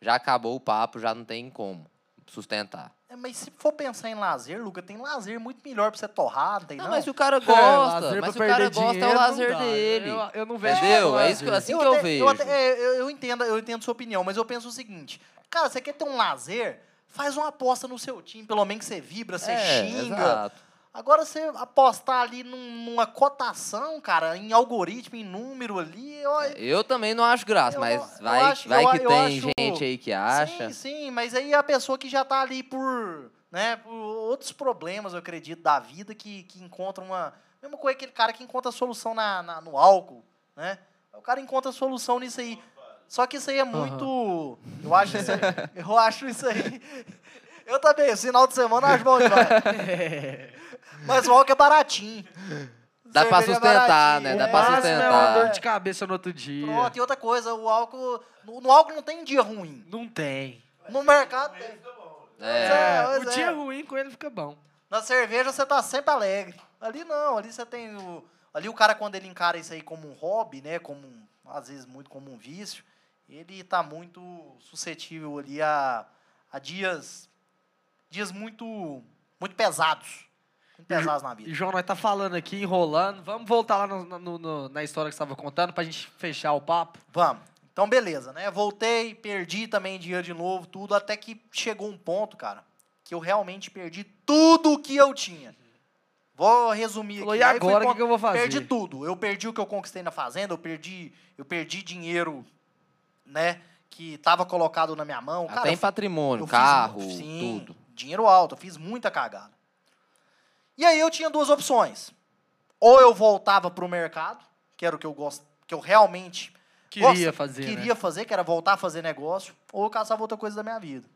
já acabou o papo, já não tem como sustentar. É, mas se for pensar em lazer, Luca, tem lazer muito melhor pra você torrar, não tem não? Não, mas se o cara É, gosta, lazer mas se o cara gosta, é o lazer dá. dele. Eu, eu não vejo Entendeu? É isso que- assim que eu até- vejo. até- é, eu, eu entendo, eu entendo sua opinião, mas eu penso o seguinte. Cara, você quer ter um lazer? Faz uma aposta no seu time, pelo menos que você vibra, você É, xinga. exato. Agora, você apostar ali num- numa cotação, cara, em algoritmo, em número ali, eu, Eu também não acho graça, Eu- mas vai, acho- vai que eu tem acho- gente aí que acha. Sim, sim, mas aí a pessoa que já tá ali por, né, por outros problemas, eu acredito, da vida, que, que encontra uma... Mesma coisa aquele cara que encontra solução na, na- no álcool, né? O cara encontra solução nisso aí. Só que isso aí é muito... Eu acho isso aí... Eu acho isso aí... Eu também, final de semana eu acho bom demais. [laughs] Mas o álcool é baratinho. Dá pra Cerveja é sustentar, baratinho, né? Dá O pra máximo é uma sustentar. dor de cabeça no outro dia. Pronto, e outra coisa, o álcool... No, no álcool não tem dia ruim. Não tem. No mercado tem. É. É, o pois dia é. ruim com ele fica bom. Na cerveja você tá sempre alegre. Ali não, ali você tem o. Ali o cara, quando ele encara isso aí como um hobby, né? Como um- às vezes muito como um vício, ele tá muito suscetível ali a, a dias. Dias muito. muito pesados. Muito pesados na E vida. João, nós tá falando aqui, enrolando. Vamos voltar lá no- no- no- na história que você estava contando pra gente fechar o papo. Vamos. Então, beleza, né? Voltei, perdi também dinheiro de novo, tudo, até que chegou um ponto, cara, que eu realmente perdi tudo o que eu tinha. Vou resumir Falou, aqui. e fui agora, o que que eu vou fazer? Perdi tudo. Eu perdi o que eu conquistei na fazenda, eu perdi, eu perdi dinheiro, né, que estava colocado na minha mão. Cara, Até em eu patrimônio, fiz carro, mu- sim, tudo. Dinheiro alto, eu fiz muita cagada. E aí eu tinha duas opções. Ou eu voltava pro mercado, que era o que eu gosto, que eu realmente Queria gosta- fazer, né? Queria fazer, que era voltar a fazer negócio, ou eu caçava outra coisa da minha vida.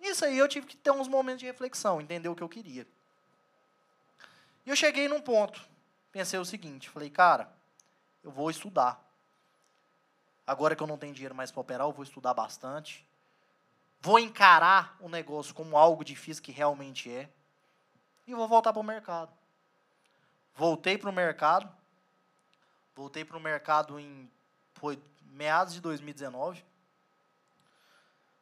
Isso aí eu tive que ter uns momentos de reflexão, entender o que eu queria. E eu cheguei num ponto. Pensei o seguinte, falei, cara, eu vou estudar. Agora que eu não tenho dinheiro mais para operar, eu vou estudar bastante. Vou encarar o negócio como algo difícil que realmente é. E vou voltar para o mercado. Voltei para o mercado. Voltei para o mercado em foi meados de 2019.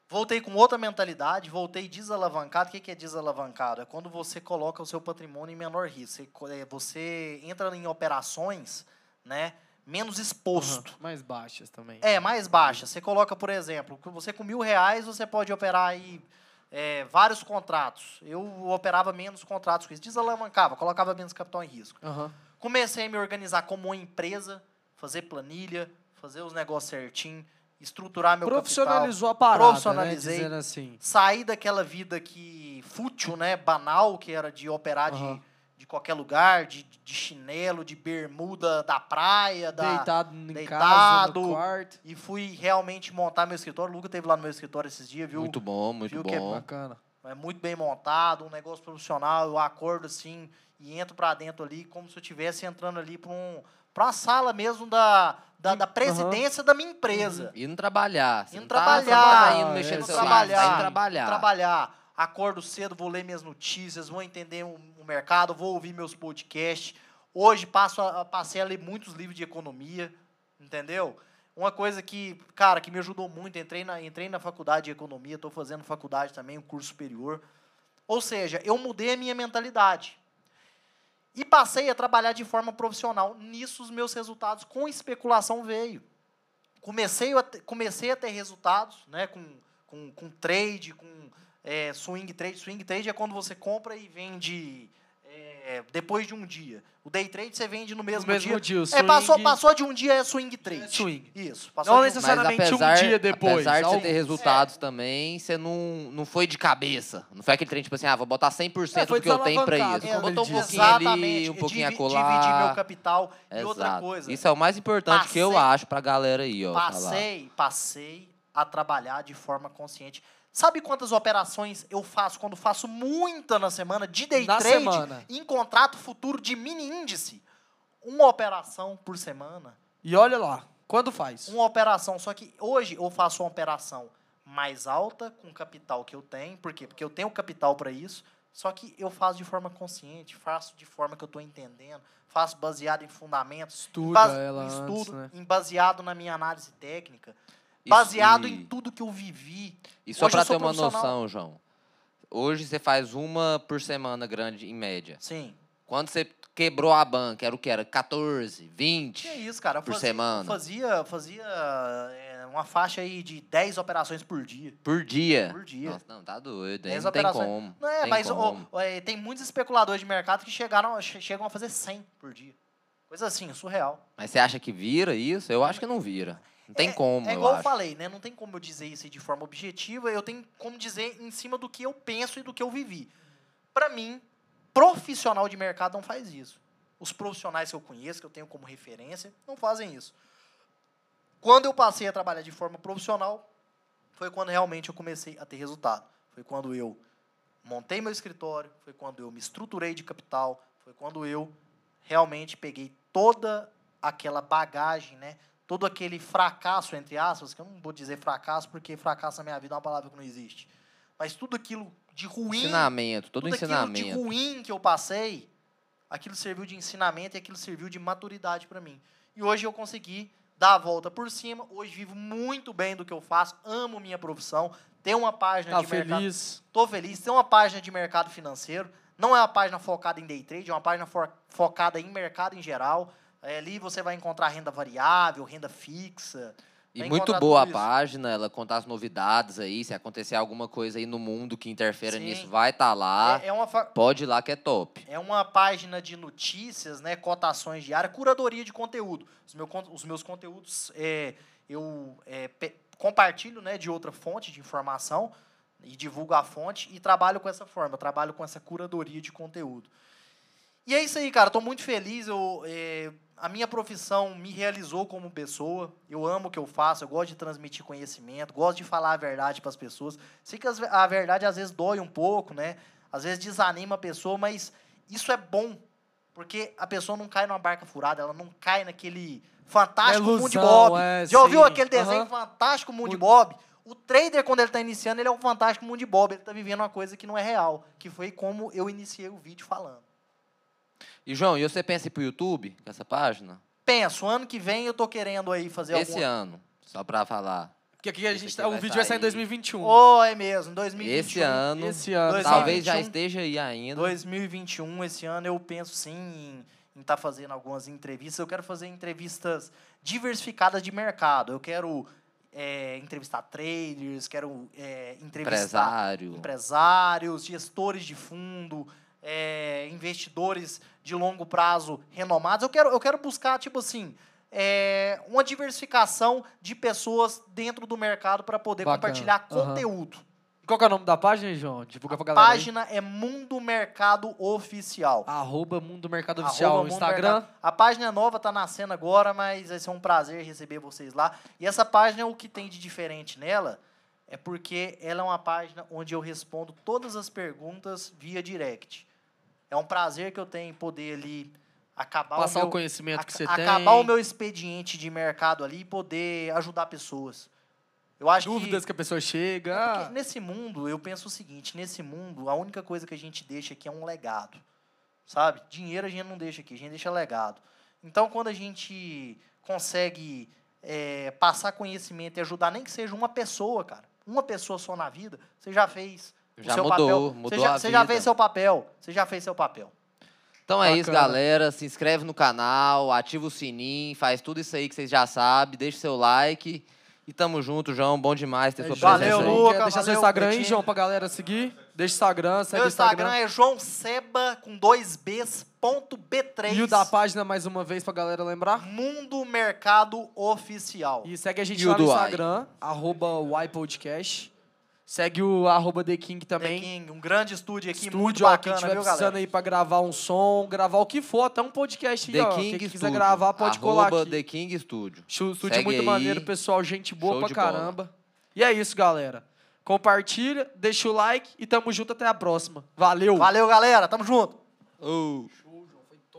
Voltei com outra mentalidade, voltei desalavancado. O que é desalavancado? É quando você coloca o seu patrimônio em menor risco. Você, é, você entra em operações né, menos exposto. Aham, Mais baixas também. É, mais baixa. Você coloca, por exemplo, você com mil reais, você pode operar aí é, vários contratos. Eu operava menos contratos com isso. Desalavancava, colocava menos capital em risco. Aham. Comecei a me organizar como uma empresa, fazer planilha, fazer os negócios certinho, estruturar meu Profissionalizou capital. a parada, Profissionalizei. né? Dizendo assim. Sair daquela vida que fútil, né, banal, que era de operar Aham. de, de qualquer lugar, de, de chinelo, de bermuda da praia, da, deitado em casa, deitado. no quarto. e fui realmente montar meu escritório. O Luca teve lá no meu escritório esses dias, viu? Muito bom, muito viu que é bom. Bacana. É muito bem montado, um negócio profissional. Eu acordo assim e entro pra dentro ali como se eu estivesse entrando ali pra, um, pra uma sala mesmo da, da, da presidência da minha empresa. Indo trabalhar. Você Indo não tá- trabalhar, tá indo mexendo no indo celular, trabalhar, tá indo trabalhar. Trabalhar. Acordo cedo, vou ler minhas notícias, vou entender o, mercado, vou ouvir meus podcasts. Hoje passo a, passei a ler muitos livros de economia, entendeu? Uma coisa que, cara, que me ajudou muito, entrei na, entrei na faculdade de economia, estou fazendo faculdade também, um curso superior. Ou seja, eu mudei a minha mentalidade. E passei a trabalhar de forma profissional. Nisso os meus resultados com especulação veio. Comecei a, comecei a ter resultados né, com, com, com trade, com é, swing trade. Swing trade é quando você compra e vende é, depois de um dia. O day trade você vende no mesmo, mesmo dia, o É, passou, swing- passou de um dia é swing trade. É swing. Isso. Passou Não um- necessariamente um apesar, dia depois, apesar de você ter resultados também, você não, não foi de cabeça. Não foi aquele trem, tipo assim, ah, vou botar 100% É, do que eu tenho pra isso. como Botou um pouquinho ali, um pouquinho Divi- acolá. Dividir meu capital. E Exato. outra coisa. Isso é o mais importante que eu Passei- acho pra galera aí, ó. falar. Passei, passei a trabalhar de forma consciente. Sabe quantas operações eu faço quando faço muita na semana de day Na trade semana. em contrato futuro de mini índice? Uma operação por semana. E olha lá, quando faz? Uma operação. Só que hoje eu faço uma operação mais alta com o capital que eu tenho. Por quê? Porque eu tenho capital para isso. Só que eu faço de forma consciente, faço de forma que eu estou entendendo, faço baseado em fundamentos, Estuda base- ela antes, estudo, né? em baseado na minha análise técnica, baseado e- em tudo que eu vivi. E só sou ter uma noção, João. Hoje você faz uma por semana grande, em média. Sim. Quando você quebrou a banca, era o que? Era 14, 20? Que é isso, cara. Eu Por fazia, semana. Fazia, fazia é, uma faixa aí de 10 operações por dia. Por dia? Por dia. Nossa, não, tá doido. Aí 10 não tem como. Não é, tem mas como. ó, é, tem muitos especuladores de mercado que chegaram, che- chegam a fazer 100 por dia. Coisa assim, surreal. Mas você acha que vira isso? Eu acho que não vira. Não tem é, como, É eu igual eu acho. falei, né? Não tem como eu dizer isso de forma objetiva, eu tenho como dizer em cima do que eu penso e do que eu vivi. Pra mim, profissional de mercado não faz isso. Os profissionais que eu conheço, que eu tenho como referência, não fazem isso. Quando eu passei a trabalhar de forma profissional, foi quando realmente eu comecei a ter resultado. Foi quando eu montei meu escritório, foi quando eu me estruturei de capital, foi quando eu realmente peguei toda aquela bagagem, né? Todo aquele fracasso, entre aspas, que eu não vou dizer fracasso, porque fracasso na minha vida é uma palavra que não existe. Mas tudo aquilo de ruim, Ensinamento, todo tudo aquilo de ensinamento. ruim que eu passei, aquilo serviu de ensinamento e aquilo serviu de maturidade para mim. E hoje eu consegui dar a volta por cima. Hoje vivo muito bem do que eu faço, amo minha profissão, tenho uma página Tá de mercado. feliz. Tô feliz. Tem uma página de mercado financeiro. Não é uma página focada em day trade, é uma página for- focada em mercado em geral. Ali você vai encontrar renda variável, renda fixa. E muito boa a isso. página, ela conta as novidades aí, se acontecer alguma coisa aí no mundo que interfere Sim. nisso, vai estar lá. É, é uma, fa- Pode ir lá que é top. é uma página de notícias, né, cotações diárias, curadoria de conteúdo. Os, meu, os meus conteúdos é, eu é, pe- compartilho né, de outra fonte de informação e divulgo a fonte e trabalho com essa forma, trabalho com essa curadoria de conteúdo. E é isso aí, cara. Estou muito feliz. Eu, é, a minha profissão me realizou como pessoa. Eu amo o que eu faço. Eu gosto de transmitir conhecimento. Gosto de falar a verdade para as pessoas. Sei que a verdade às vezes dói um pouco, né? Às vezes desanima a pessoa, mas isso é bom. Porque a pessoa não cai numa barca furada. Ela não cai naquele fantástico Na mundo de ilusão, Bob. é, Já ouviu sim. aquele desenho Aham. fantástico mundo de Bob? O trader, quando ele está iniciando, ele é um fantástico mundo de Bob. Ele está vivendo uma coisa que não é real. Que foi como eu iniciei o vídeo falando. E, João, e você pensa ir pro YouTube, com essa página? Penso, ano que vem eu tô querendo aí fazer Esse alguma... ano, só pra falar. Porque aqui a Esse gente aqui tá, o vai vídeo vai sair em sair. 2021. Oh, é mesmo, 2021. Esse ano, Esse ano. Dois- tá. talvez já 2021. esteja aí ainda. 2021, esse ano eu penso sim em estar fazendo algumas entrevistas. Eu quero fazer entrevistas diversificadas de mercado. Eu quero é, entrevistar traders, quero é, entrevistar Empresário. empresários, gestores de fundo, é, investidores de longo prazo renomados. Eu quero, eu quero buscar, tipo assim, é, uma diversificação de pessoas dentro do mercado para poder Bacana. compartilhar Aham. conteúdo. Qual é o nome da página, João? Divulga pra A galera. aí. página é Mundo Mercado Oficial. Arroba Mundo Mercado Oficial. Arroba no Instagram. Mercado. A página é nova, tá nascendo agora, mas vai ser um prazer receber vocês lá. E essa página, o que tem de diferente nela é porque ela é uma página onde eu respondo todas as perguntas via direct. É um prazer que eu tenho poder ali acabar Passar o o, meu, conhecimento que você aca- tem. acabar o meu expediente de mercado ali e poder ajudar pessoas. Eu acho Dúvidas que que a pessoa chega. é Ah, nesse mundo, eu penso o seguinte, nesse mundo, a única coisa que a gente deixa aqui é um legado. Sabe? Dinheiro a gente não deixa aqui, a gente deixa legado. Então, quando a gente consegue é, passar conhecimento e ajudar nem que seja uma pessoa, cara, uma pessoa só na vida, você já fez o Já seu mudou, papel. mudou você já, a você já vida. fez seu papel. Você já fez seu papel. Então é isso, galera. Se inscreve no canal, ativa o sininho, faz tudo isso aí que vocês já sabem, deixa seu like. E tamo junto, João. Bom demais ter sua João, Valeu, presença aí. Luca. Quer deixar seu valeu, Instagram aí. João, pra galera seguir? Deixa o Instagram, segue Meu Instagram. Instagram é João Seba com dois Bs, ponto B3. E o da página, mais uma vez, pra galera lembrar. Mundo Mercado Oficial. E segue a gente E o lá no Instagram, arroba YPodcast. Segue o arroba The King The também. King, um grande estúdio aqui, Estúdio, muito ó, bacana, quem tiver viu, precisando galera? aí pra gravar um som, gravar o que for, até um podcast aí, The ó. King quem quiser gravar, pode colar Arroba aqui. The King Studio. Chu- Estúdio Segue muito aí. maneiro, pessoal, gente boa Show pra de bola. caramba. E é isso, galera. Compartilha, deixa o like e tamo junto até a próxima. Valeu! Valeu, galera. Tamo junto. Oh.